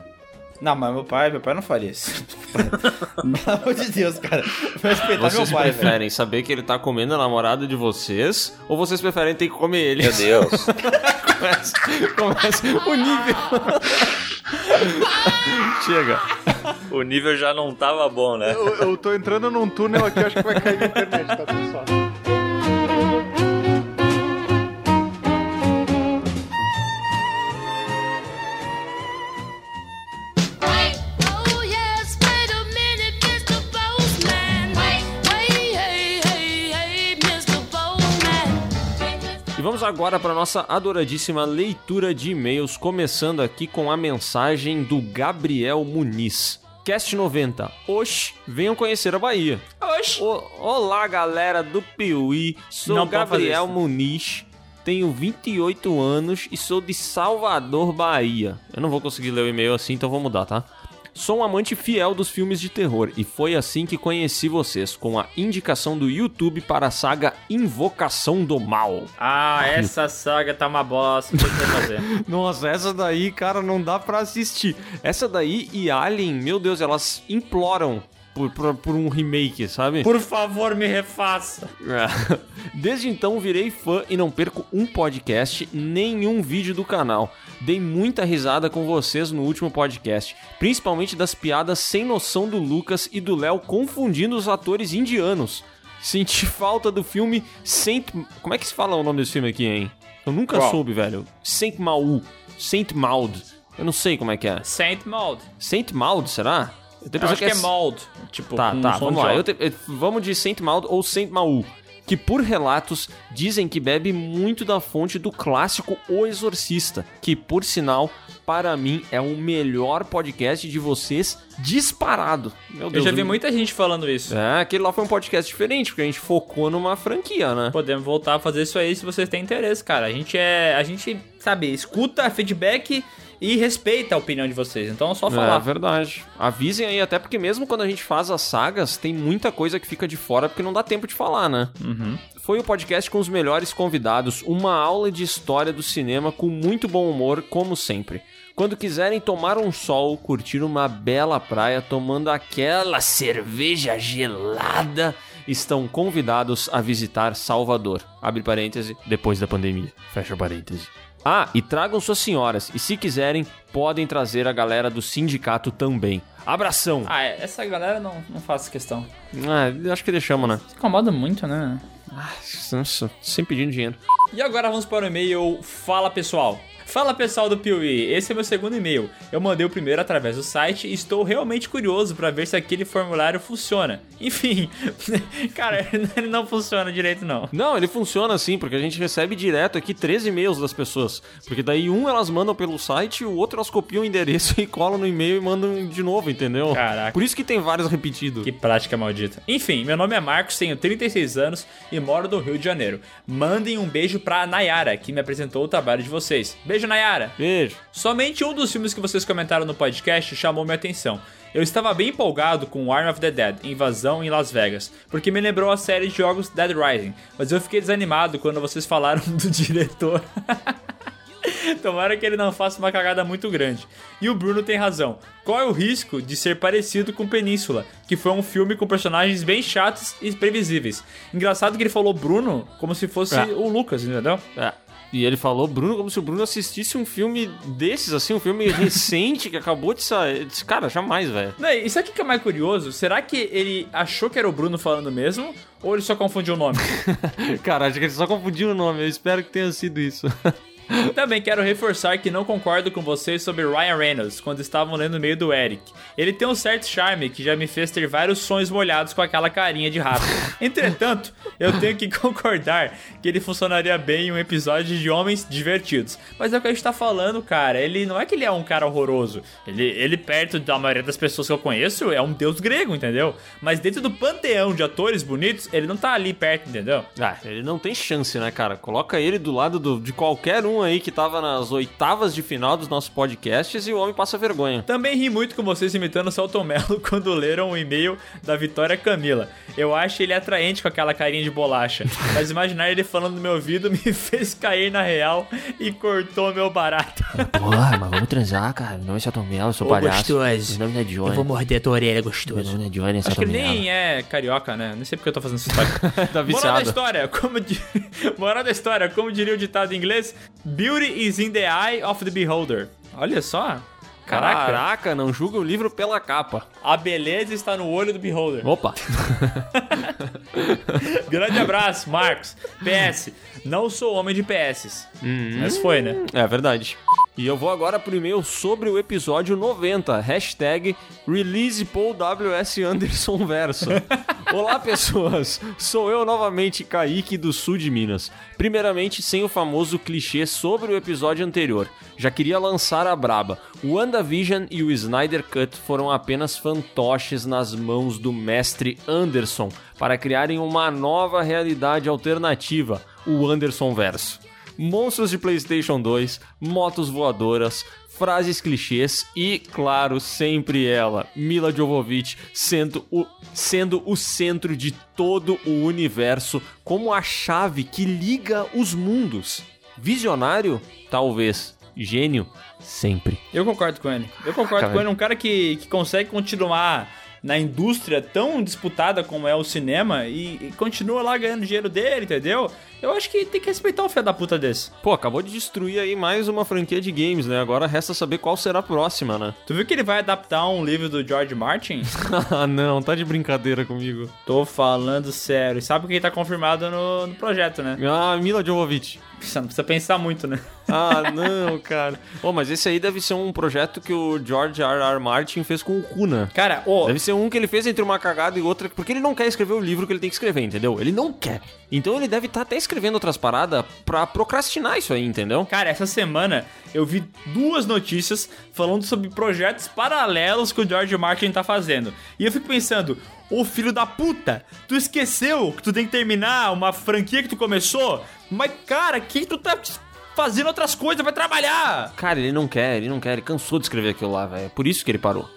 Não, mas meu pai, meu pai não faria isso. [LAUGHS] Pelo amor de Deus, cara. Vou respeitar Vocês meu pai, velho. preferem saber que ele tá comendo a namorada de vocês ou vocês preferem ter que comer ele? Meu Deus. [LAUGHS] começa, começa o nível. [LAUGHS] Chega. o nível já não tava bom, né? Eu, eu tô entrando num túnel aqui, acho que vai cair na internet, tá pessoal? Vamos agora para nossa adoradíssima leitura de e-mails, começando aqui com a mensagem do Gabriel Muniz. Cast 90. Oxi, venham conhecer a Bahia. Oxi. O- olá, galera do Piuí. Sou Não Gabriel. Muniz. Tenho 28 anos e sou de Salvador, Bahia. Eu não vou conseguir ler o e-mail assim, então vou mudar, tá? Sou um amante fiel dos filmes de terror e foi assim que conheci vocês, com a indicação do YouTube para a saga Invocação do Mal. Ah, essa saga tá uma bosta. O que você vai fazer? [LAUGHS] Nossa, essa daí, cara, não dá pra assistir. Essa daí e Alien, meu Deus, elas imploram por, por, por um remake, sabe? Por favor, me refaça. É. Desde então virei fã e não perco um podcast, nenhum vídeo do canal. Dei muita risada com vocês no último podcast, principalmente das piadas sem noção do Lucas e do Léo confundindo os atores indianos. Senti falta do filme Saint. Como é que se fala o nome desse filme aqui, hein? Eu nunca Qual? soube, velho. Saint Maud. Saint Maud. Eu não sei como é que é. Saint Mold. Saint Maud, será? Eu, Eu acho que é mold. Tipo, Tá, tá, vamos de lá. Eu te- eu- vamos de Saint Maud ou Saint Maú. Que por relatos dizem que bebe muito da fonte do clássico O Exorcista, que por sinal, para mim, é o melhor podcast de vocês disparado. Meu Eu Deus, já vi muita gente falando isso. É, aquele lá foi um podcast diferente, porque a gente focou numa franquia, né? Podemos voltar a fazer isso aí se vocês têm interesse, cara. A gente é. A gente, sabe, escuta feedback e respeita a opinião de vocês. Então é só É falar. verdade. Avisem aí, até porque mesmo quando a gente faz as sagas, tem muita coisa que fica de fora porque não dá tempo de falar, né? Foi o podcast com os melhores convidados, uma aula de história do cinema com muito bom humor, como sempre. Quando quiserem tomar um sol, curtir uma bela praia tomando aquela cerveja gelada estão convidados a visitar Salvador. Abre parêntese, depois da pandemia. Fecha parêntese. Ah, e tragam suas senhoras. E se quiserem, podem trazer a galera do sindicato também. Abração! Ah, é, essa galera não, não faço questão. Ah, acho que deixamos, né? Se incomoda muito, né? Nossa, sem pedindo dinheiro. E agora vamos para o e-mail Fala Pessoal. Fala pessoal do Piuí, esse é meu segundo e-mail. Eu mandei o primeiro através do site e estou realmente curioso para ver se aquele formulário funciona. Enfim, [LAUGHS] cara, [LAUGHS] ele não funciona direito não. Não, ele funciona assim, porque a gente recebe direto aqui 13 e-mails das pessoas. Porque daí um elas mandam pelo site, o outro elas copiam o endereço [LAUGHS] e colam no e-mail e mandam de novo, entendeu? Caraca. Por isso que tem vários repetidos. Que prática maldita. Enfim, meu nome é Marcos, tenho 36 anos e moro no Rio de Janeiro. Mandem um beijo pra Nayara, que me apresentou o trabalho de vocês. Beijo, Nayara. Beijo. Somente um dos filmes que vocês comentaram no podcast chamou minha atenção. Eu estava bem empolgado com Arm of the Dead, Invasão em Las Vegas, porque me lembrou a série de jogos Dead Rising, mas eu fiquei desanimado quando vocês falaram [LAUGHS] do diretor. [LAUGHS] Tomara que ele não faça uma cagada muito grande. E o Bruno tem razão. Qual é o risco de ser parecido com Península, que foi um filme com personagens bem chatos e previsíveis? Engraçado que ele falou Bruno como se fosse É. o Lucas, entendeu? É. E ele falou Bruno como se o Bruno assistisse um filme desses, assim, um filme recente que acabou de sair. Disse, Cara, jamais, velho. Não, e sabe o que é mais curioso? Será que ele achou que era o Bruno falando mesmo? Ou ele só confundiu o nome? [LAUGHS] Cara, acho que ele só confundiu o nome. Eu espero que tenha sido isso. [LAUGHS] Também quero reforçar que não concordo com vocês sobre Ryan Reynolds quando estavam lendo o meio do Eric. Ele tem um certo charme que já me fez ter vários sonhos molhados com aquela carinha de rato. Entretanto, eu tenho que [LAUGHS] concordar que ele funcionaria bem em um episódio de Homens Divertidos. Mas é o que a gente tá falando, cara. Ele não é que ele é um cara horroroso. Ele, ele perto da maioria das pessoas que eu conheço, é um deus grego, entendeu? Mas dentro do panteão de atores bonitos, ele não tá ali perto, entendeu? Ah, ele não tem chance, né, cara? Coloca ele do lado do- de qualquer um aí que tava nas oitavas de final dos nossos podcasts e o homem passa vergonha. Também ri muito com vocês imitando o Celton Mello [LAUGHS] quando leram o e-mail da Vitória Camila. Eu acho ele atraente com aquela carinha de bolacha. [LAUGHS] Mas imaginar ele falando no meu ouvido me [LAUGHS] fez cair na real e cortou meu barato. Porra, mas vamos transar, cara. Meu nome é Celton Mello, eu sou Ô, palhaço. gostoso. Meu nome não é Johnny. Eu vou morder a tua orelha, gostoso. Meu nome não é Johnny, é Acho que nem é carioca, né? Nem sei porque eu tô fazendo essa história. tá Moral da viciado. história, como. Moral da história, como diria o ditado em inglês, Beauty is in the eye of the beholder. Olha só. Caraca. Caraca, não julga o livro pela capa. A beleza está no olho do beholder. Opa. [LAUGHS] Grande abraço, Marcos. PS, não sou homem de PS. Mas foi, né? É verdade. E eu vou agora pro e-mail sobre o episódio 90, hashtag Release Paul WS Anderson Verso. [LAUGHS] Olá, pessoas! Sou eu novamente, Kaique, do sul de Minas. Primeiramente, sem o famoso clichê sobre o episódio anterior. Já queria lançar a braba. O WandaVision e o Snyder Cut foram apenas fantoches nas mãos do mestre Anderson para criarem uma nova realidade alternativa, o Anderson Verso monstros de PlayStation 2, motos voadoras, frases clichês e, claro, sempre ela, Mila Jovovich, sendo o, sendo o centro de todo o universo, como a chave que liga os mundos. Visionário? Talvez. Gênio? Sempre. Eu concordo com ele. Eu concordo Caraca, com ele. Um cara que, que consegue continuar na indústria tão disputada como é o cinema e, e continua lá ganhando dinheiro dele, entendeu? Eu acho que tem que respeitar um filho da puta desse. Pô, acabou de destruir aí mais uma franquia de games, né? Agora resta saber qual será a próxima, né? Tu viu que ele vai adaptar um livro do George Martin? [LAUGHS] ah, não, tá de brincadeira comigo. Tô falando sério. E sabe quem tá confirmado no, no projeto, né? Ah, Mila Jovovich. Você não precisa pensar muito, né? [LAUGHS] Ah, não, cara. Ô, mas esse aí deve ser um projeto que o George R. R. Martin fez com o Kuna. Cara, ô. Deve ser um que ele fez entre uma cagada e outra, porque ele não quer escrever o livro que ele tem que escrever, entendeu? Ele não quer. Então ele deve estar até escrevendo outras paradas pra procrastinar isso aí, entendeu? Cara, essa semana eu vi duas notícias falando sobre projetos paralelos que o George Martin tá fazendo. E eu fico pensando, ô filho da puta, tu esqueceu que tu tem que terminar uma franquia que tu começou? Mas, cara, que tu tá fazendo outras coisas, vai trabalhar! Cara, ele não quer, ele não quer, ele cansou de escrever aquilo lá, velho. É por isso que ele parou.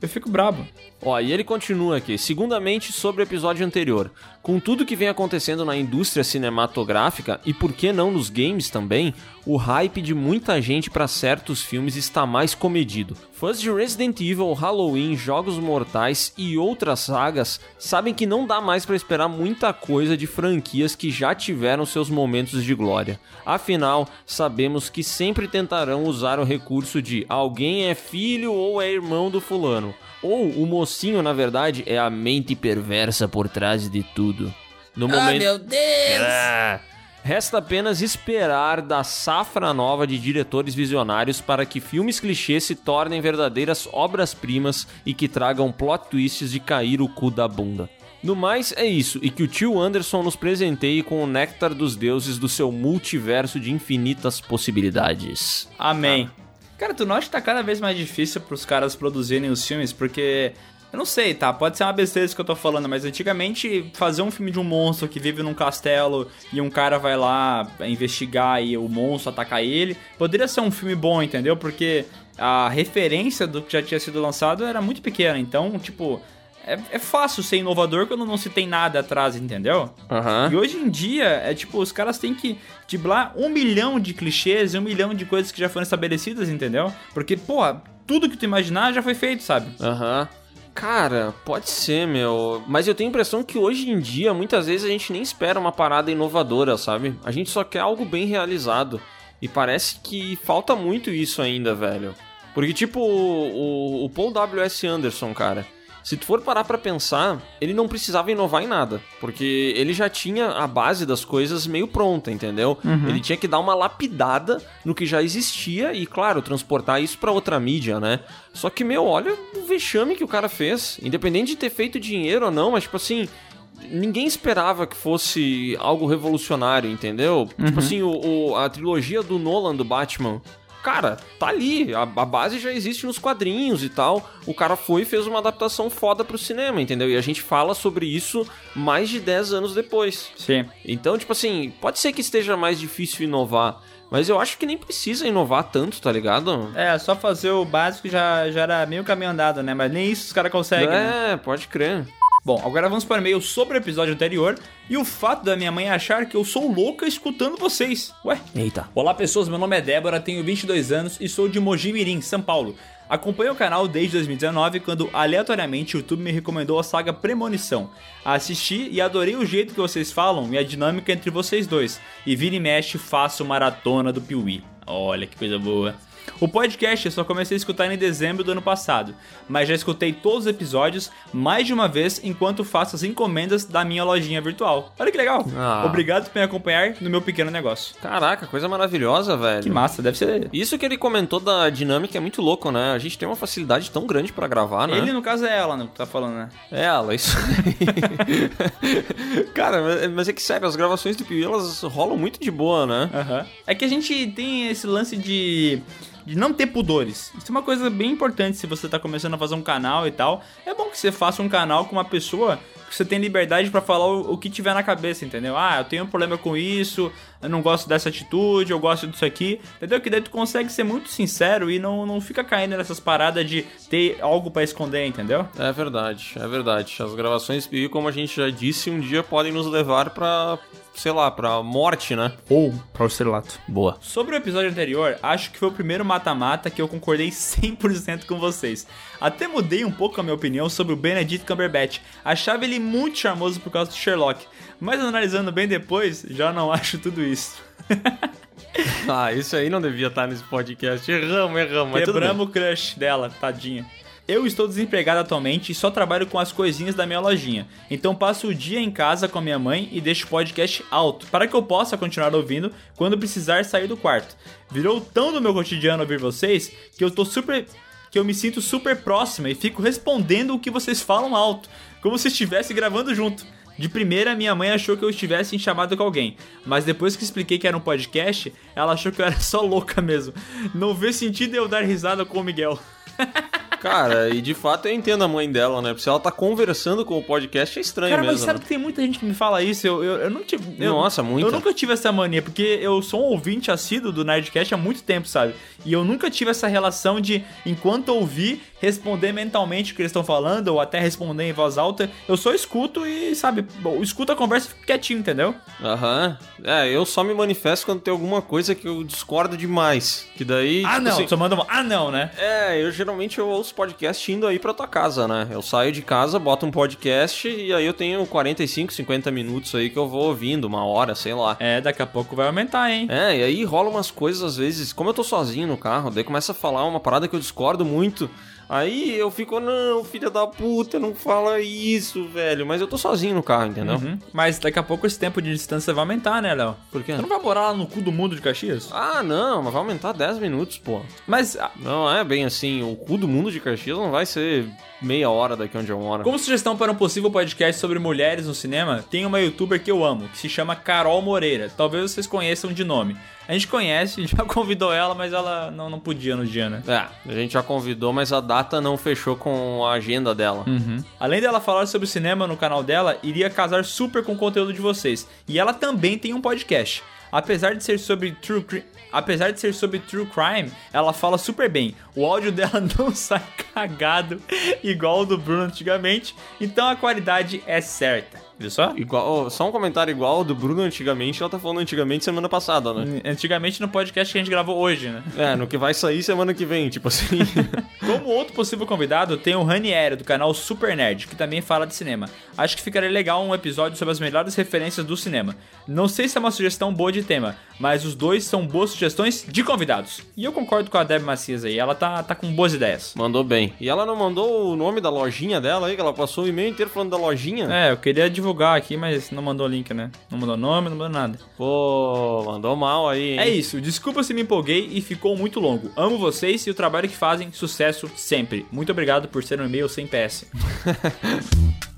Eu fico brabo. Ó, e ele continua aqui. Segundamente, sobre o episódio anterior. Com tudo que vem acontecendo na indústria cinematográfica e por que não nos games também, o hype de muita gente para certos filmes está mais comedido. Fãs de Resident Evil, Halloween, Jogos Mortais e outras sagas sabem que não dá mais para esperar muita coisa de franquias que já tiveram seus momentos de glória. Afinal, sabemos que sempre tentarão usar o recurso de alguém é filho ou é irmão do fulano. Ou o mocinho, na verdade, é a mente perversa por trás de tudo. No momento. meu Deus! Ah, Resta apenas esperar da safra nova de diretores visionários para que filmes clichês se tornem verdadeiras obras-primas e que tragam plot twists de cair o cu da bunda. No mais, é isso, e que o tio Anderson nos presenteie com o néctar dos deuses do seu multiverso de infinitas possibilidades. Amém. Cara, tu não acha que tá cada vez mais difícil pros caras produzirem os filmes? Porque, eu não sei, tá? Pode ser uma besteira isso que eu tô falando, mas antigamente fazer um filme de um monstro que vive num castelo e um cara vai lá investigar e o monstro atacar ele, poderia ser um filme bom, entendeu? Porque a referência do que já tinha sido lançado era muito pequena, então, tipo. É, é fácil ser inovador quando não se tem nada atrás, entendeu? Aham. E hoje em dia, é tipo, os caras têm que driblar um milhão de clichês e um milhão de coisas que já foram estabelecidas, entendeu? Porque, pô, tudo que tu imaginar já foi feito, sabe? Aham. Cara, pode ser, meu. Mas eu tenho a impressão que hoje em dia, muitas vezes, a gente nem espera uma parada inovadora, sabe? A gente só quer algo bem realizado. E parece que falta muito isso ainda, velho. Porque, tipo, o, o Paul W.S. Anderson, cara. Se tu for parar pra pensar, ele não precisava inovar em nada, porque ele já tinha a base das coisas meio pronta, entendeu? Ele tinha que dar uma lapidada no que já existia e, claro, transportar isso pra outra mídia, né? Só que, meu, olha o vexame que o cara fez, independente de ter feito dinheiro ou não, mas tipo assim, ninguém esperava que fosse algo revolucionário, entendeu? Tipo assim, o, o- a trilogia do Nolan do Batman. Cara, tá ali, a, a base já existe nos quadrinhos e tal. O cara foi e fez uma adaptação foda pro cinema, entendeu? E a gente fala sobre isso mais de 10 anos depois. Sim. Então, tipo assim, pode ser que esteja mais difícil inovar, mas eu acho que nem precisa inovar tanto, tá ligado? É, só fazer o básico já, já era meio caminho andado, né? Mas nem isso os caras conseguem, né? É, pode crer. Bom, agora vamos para o e-mail sobre o episódio anterior e o fato da minha mãe achar que eu sou louca escutando vocês. Ué? Eita. Olá pessoas, meu nome é Débora, tenho 22 anos e sou de Mogi Mirim, São Paulo. Acompanho o canal desde 2019, quando aleatoriamente o YouTube me recomendou a saga Premonição. Assisti e adorei o jeito que vocês falam e a dinâmica entre vocês dois. E vira e mexe, faço maratona do Piuí. Olha que coisa boa. O podcast eu só comecei a escutar em dezembro do ano passado, mas já escutei todos os episódios mais de uma vez enquanto faço as encomendas da minha lojinha virtual. Olha que legal! Ah. Obrigado por me acompanhar no meu pequeno negócio. Caraca, coisa maravilhosa, velho. Que massa, deve ser. Isso que ele comentou da dinâmica é muito louco, né? A gente tem uma facilidade tão grande pra gravar, né? Ele, no caso, é ela, né? Tá falando, né? É ela, isso aí. [LAUGHS] Cara, mas- é que sério, as gravações do Piuí, elas rolam muito de boa, né? Aham. É que a gente tem esse lance de, de não ter pudores. Isso é uma coisa bem importante se você tá começando a fazer um canal e tal. É bom que você faça um canal com uma pessoa você tem liberdade pra falar o, o que tiver na cabeça, entendeu? Ah, eu tenho um problema com isso, eu não gosto dessa atitude, eu gosto disso aqui, entendeu? Que daí tu consegue ser muito sincero e não, não fica caindo nessas paradas de ter algo pra esconder, entendeu? É verdade, é verdade. As gravações Piuí, como a gente já disse, um dia podem nos levar pra, sei lá, pra morte, né? Ou pra estrelato. Boa. Sobre o episódio anterior, acho que foi o primeiro mata-mata que eu concordei [LAUGHS] 100% com vocês. Até mudei um pouco a minha opinião sobre o Benedict Cumberbatch. Achava ele muito charmoso por causa do Sherlock, mas analisando bem depois, já não [LAUGHS] acho tudo isso. [LAUGHS] Ah, isso aí não devia estar nesse podcast. Erramos, erramos. Quebramos o crush dela, tadinha. Eu estou desempregado atualmente e só trabalho com as coisinhas da minha lojinha. Então passo o dia em casa com a minha mãe e deixo o podcast alto para que eu possa continuar ouvindo quando precisar sair do quarto. Virou tão do meu cotidiano ouvir vocês que eu tô super que eu me sinto super próxima e fico respondendo o que vocês falam alto, como se estivesse gravando junto. De primeira, minha mãe achou que eu estivesse em chamada com alguém, mas depois que expliquei que era um podcast, ela achou que eu era só louca mesmo. Não vê sentido eu dar risada com o Miguel. Cara, e de fato eu entendo a mãe dela, né? Porque se ela tá conversando com o podcast, é estranho Cara, mesmo. mas sabe né? que tem muita gente que me fala isso? Eu, eu, eu não tive. eu- Nossa, muita. Eu nunca tive essa mania, porque eu sou um ouvinte assíduo do Nerdcast há muito tempo, sabe? E eu nunca tive essa relação de, enquanto ouvir, responder mentalmente o que eles estão falando, ou até responder em voz alta. Eu só escuto e, sabe, escuto a conversa e fico quietinho, entendeu? Aham. É, eu só me manifesto quando tem alguma coisa que eu discordo demais. Que daí. ah, tipo não, assim, só manda uma. Ah, não, né? É, eu geralmente eu ouço podcast indo aí pra tua casa, né? Eu saio de casa, boto um podcast e aí eu tenho 45, 50 minutos aí que eu vou ouvindo, uma hora, sei lá. É, daqui a pouco vai aumentar, hein? É, e aí rola umas coisas às vezes, como eu tô sozinho no carro, daí começa a falar uma parada que eu discordo muito. Aí eu fico, não, filha da puta, não fala isso, velho. Mas eu tô sozinho no carro, entendeu? Uhum. Mas daqui a pouco esse tempo de distância vai aumentar, né, Léo? Por quê? Você não vai morar lá no cu do mundo de Caxias? Ah, não, mas vai aumentar 10 minutos, pô. Mas, ah, Não é bem assim, o cu do mundo de Caxias não vai ser meia hora daqui onde eu moro. como sugestão para um possível podcast sobre mulheres no cinema, tem uma youtuber que eu amo, que se chama Carol Moreira. Talvez vocês conheçam de nome. A gente conhece, [LAUGHS] já convidou ela, mas ela não, não podia no dia, né? É, a gente já convidou, mas a data não fechou com a agenda dela. Uhum. Além dela falar sobre cinema no canal dela, iria casar super com o conteúdo de vocês. E ela também tem um podcast. Apesar de ser sobre true crime, apesar de ser sobre true crime, ela fala super bem. O áudio dela [LAUGHS] não sai cagado igual o do Bruno antigamente, então a qualidade é certa. Viu só? Igual, só um comentário igual ao do Bruno antigamente, ela tá falando antigamente semana passada, né? Antigamente no podcast que a gente gravou hoje, né? É, no que vai sair semana que vem, tipo assim. [LAUGHS] Como outro possível convidado, tem o Raniero, do canal Super Nerd, que também fala de cinema. Acho que ficaria legal um episódio sobre as melhores referências do cinema. Não sei se é uma sugestão boa de tema, mas os dois são boas sugestões de convidados. E eu concordo com a Deb Macias aí, ela tá, tá com boas ideias. mandou bem. E ela não mandou o nome da lojinha dela aí, que ela passou o e-mail inteiro falando da lojinha? É, eu queria divulgar aqui, mas não mandou link, né? Não mandou nome, não mandou nada. Pô, mandou mal aí, hein? É isso, desculpa se me empolguei e ficou muito longo. Amo vocês e o trabalho que fazem, sucesso sempre. Muito obrigado por ser um e-mail sem PS. [LAUGHS]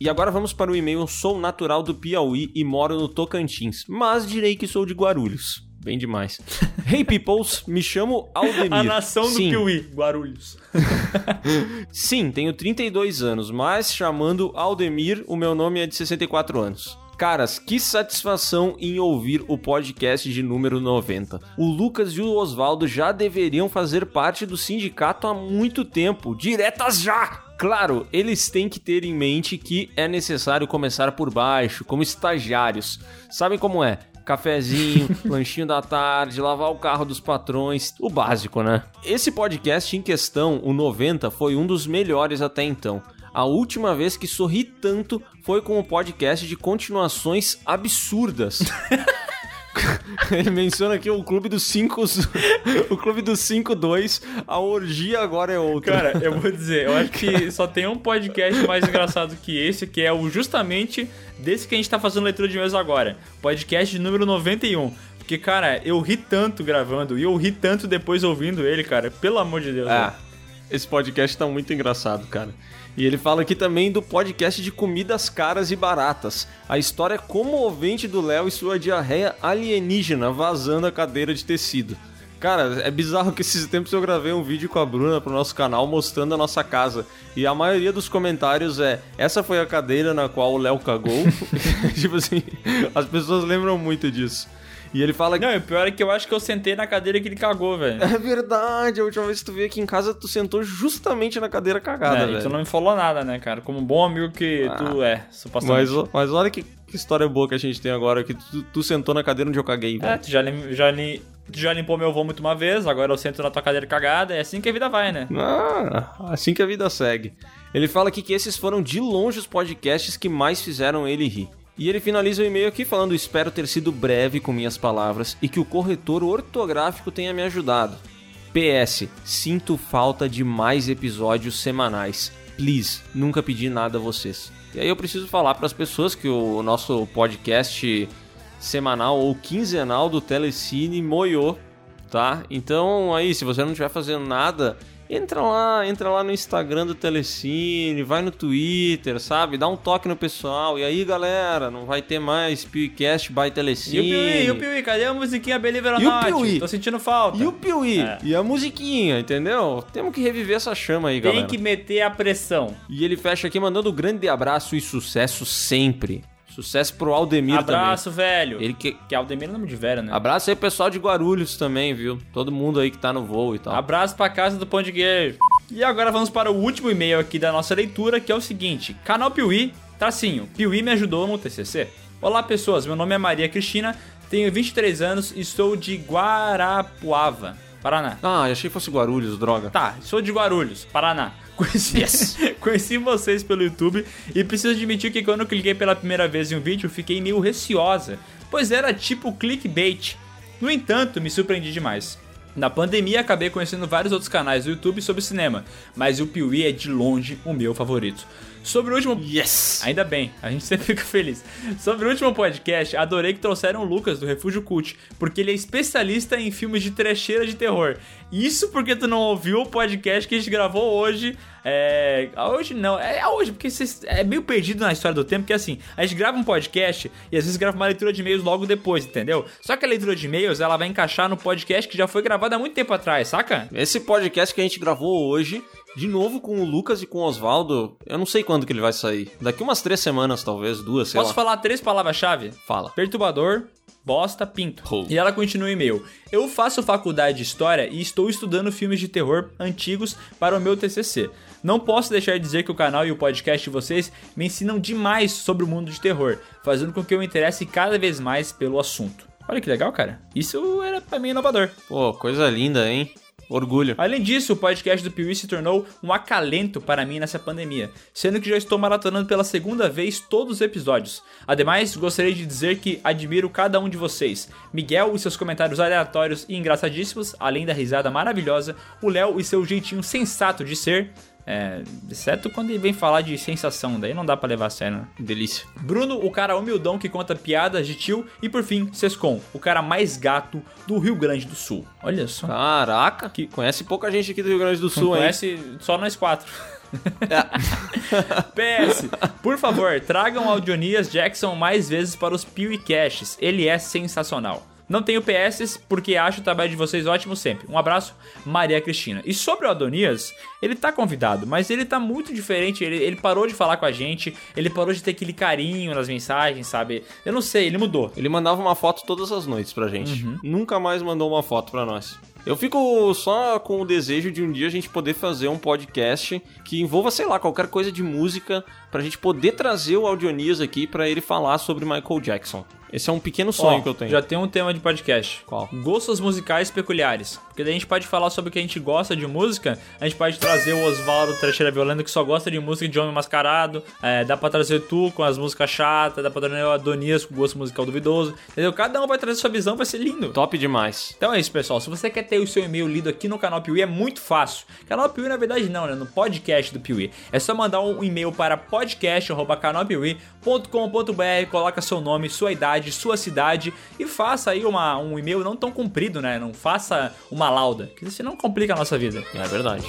E agora vamos para o e-mail Sou natural do Piauí e moro no Tocantins, mas direi que sou de Guarulhos. Bem demais. [LAUGHS] hey peoples, me chamo Aldemir. A nação do Sim, Piuí, Guarulhos. [LAUGHS] Sim, tenho 32 anos, mas chamando Aldemir, o meu nome é de 64 anos. Caras, que satisfação em ouvir o podcast de número 90. O Lucas e o Oswaldo já deveriam fazer parte do sindicato há muito tempo. Diretas já! Claro, eles têm que ter em mente que é necessário começar por baixo, como estagiários. Sabem como é? Cafezinho, [LAUGHS] lanchinho da tarde, lavar o carro dos patrões, o básico, né? Esse podcast em questão, o 90, foi um dos melhores até então. A última vez que sorri tanto foi com o podcast de continuações absurdas. [LAUGHS] Ele [LAUGHS] menciona aqui o Clube dos 5 [LAUGHS] o Clube dos 5-2, a orgia agora é outra. Cara, eu vou dizer, eu acho que [LAUGHS] só tem um podcast mais engraçado que esse, que é o justamente desse que a gente tá fazendo leitura de mês agora. Podcast de número 91. Porque, cara, eu ri tanto gravando e eu ri tanto depois ouvindo ele, cara. Pelo amor de Deus. Ah, velho. esse podcast tá muito engraçado, cara. E ele fala aqui também do podcast de comidas caras e baratas. A história comovente do Léo e sua diarreia alienígena vazando a cadeira de tecido. Cara, é bizarro que esses tempos eu gravei um vídeo com a Bruna pro nosso canal mostrando a nossa casa. E a maioria dos comentários é: essa foi a cadeira na qual o Léo cagou. [LAUGHS] tipo assim, as pessoas lembram muito disso. E ele fala. Não, o pior é que eu acho que eu sentei na cadeira que ele cagou, velho. É verdade, a última vez que tu veio aqui em casa, tu sentou justamente na cadeira cagada, É, velho. tu não me falou nada, né, cara? Como um bom amigo que tu é, Mas, supostamente. mas olha que, que história boa que a gente tem agora, que tu, tu sentou na cadeira onde eu caguei, É, velho. tu já, lim- já, tu já limpou meu vômito uma vez, agora eu sento na tua cadeira cagada, é assim que a vida vai, né? Ah, assim que a vida segue. Ele fala aqui que esses foram de longe os podcasts que mais fizeram ele rir. E ele finaliza o e-mail aqui falando: Espero ter sido breve com minhas palavras e que o corretor ortográfico tenha me ajudado. PS, sinto falta de mais episódios semanais. Please, nunca pedi nada a vocês. E aí eu preciso falar para as pessoas que o nosso podcast semanal ou quinzenal do Telecine moiou, tá? Então aí, se você não estiver fazendo nada Entra lá, entra lá no Instagram do Telecine, vai no Twitter, sabe? Dá um toque no pessoal. E aí, galera, não vai ter mais PewCast by E o Telecine. Piuí, e o Piuí, cadê a musiquinha Believe It or E o Not? Piuí? Tô sentindo falta. E o Piuí? É. E a musiquinha, entendeu? Temos que reviver essa chama aí, Tem galera. que meter a pressão. E ele fecha aqui mandando um grande abraço e sucesso sempre. Sucesso pro Aldemir Abraço, velho. também. Ele que... Que Aldemir é nome de velho, né? Abraço aí pessoal de Guarulhos também, viu? Todo mundo aí que tá no voo e tal. Abraço pra casa do Pão de Queijo. E agora vamos para o último e-mail aqui da nossa leitura, que é o seguinte. Canal Piuí, tracinho, Piuí me ajudou no TCC. Olá pessoas, meu nome é Maria Cristina, tenho 23 anos e sou de Guarapuava, Paraná. Ah, eu achei que fosse Guarulhos, droga. Tá, sou de Guarulhos, Paraná. Conheci, [LAUGHS] conheci vocês pelo YouTube e preciso admitir que quando eu cliquei pela primeira vez em um vídeo, fiquei meio receosa, pois era tipo clickbait. No entanto, me surpreendi demais. Na pandemia, acabei conhecendo vários outros canais do YouTube sobre cinema, mas o Piuí é de longe o meu favorito. Sobre o último. Yes! Ainda bem, a gente sempre fica feliz. Sobre o último podcast, adorei que trouxeram o Lucas do Refúgio Cult, porque ele é especialista em filmes de trecheira de terror. Isso porque tu não ouviu o podcast que a gente gravou hoje. É. Hoje não, é hoje, porque é meio perdido na história do tempo, porque assim, a gente grava um podcast e às vezes grava uma leitura de e-mails logo depois, entendeu? Só que a leitura de e-mails ela vai encaixar no podcast que já foi gravado há muito tempo atrás, saca? Esse podcast que a gente gravou hoje, de novo com o Lucas e com o Oswaldo, eu não sei quando que ele vai sair. Daqui umas três semanas, talvez, duas, sei Posso lá. falar três palavras-chave? Fala. Perturbador, bosta, pinto. Oh. E ela continua o e-mail. Eu faço faculdade de história e estou estudando filmes de terror antigos para o meu TCC. Não posso deixar de dizer que o canal e o podcast de vocês me ensinam demais sobre o mundo de terror, fazendo com que eu me interesse cada vez mais pelo assunto. Olha que legal, cara. Isso era pra mim inovador. Pô, coisa linda, hein? Orgulho. Além disso, o podcast do Piuí se tornou um acalento para mim nessa pandemia, sendo que já estou maratonando pela segunda vez todos os episódios. Ademais, gostaria de dizer que admiro cada um de vocês. Miguel e seus comentários aleatórios e engraçadíssimos, além da risada maravilhosa, o Léo e seu jeitinho sensato de ser. É, exceto quando ele vem falar de sensação, daí não dá pra levar a sério, né? Delícia. Bruno, o cara humildão que conta piadas de tio. E por fim, Sescon, o cara mais gato do Rio Grande do Sul. Olha só. Caraca, que conhece pouca gente aqui do Rio Grande do Sul, hein? Conhece só nós quatro. [LAUGHS] PS, por favor, tragam Audionias Jackson mais vezes para os PewCasts. Ele é sensacional. Não tenho PS porque acho o trabalho de vocês ótimo sempre. Um abraço, Maria Cristina. E sobre o Adonias, ele tá convidado, mas ele tá muito diferente. Ele, ele parou de falar com a gente, ele parou de ter aquele carinho nas mensagens, sabe? Eu não sei, ele mudou. Ele mandava uma foto todas as noites pra gente. Uhum. Nunca mais mandou uma foto pra nós. Eu fico só com o desejo de um dia a gente poder fazer um podcast que envolva, sei lá, qualquer coisa de música pra gente poder trazer o Audionias aqui pra ele falar sobre Michael Jackson. Esse é um pequeno sonho Ó, que eu tenho. Já tem um tema de podcast. Qual? Gostos musicais peculiares. Porque daí a gente pode falar sobre o que a gente gosta de música. A gente pode trazer o Oswaldo Trecheira Violando, que só gosta de música de homem mascarado. É, dá pra trazer tu com as músicas chatas. Dá pra trazer o Adonias com gosto musical duvidoso. Entendeu? Cada um vai trazer sua visão, vai ser lindo. Top demais. Então é isso, pessoal. Se você quer ter o seu e-mail lido aqui no canal Piuí, é muito fácil. Canal Piuí, na verdade, não, né? No podcast do Piuí. É só mandar um e-mail para podcast.canalpiuí.com.br, coloca seu nome, sua idade, sua cidade e faça aí uma, um e-mail não tão comprido, né? Não faça uma lauda, que senão complica a nossa vida. É verdade.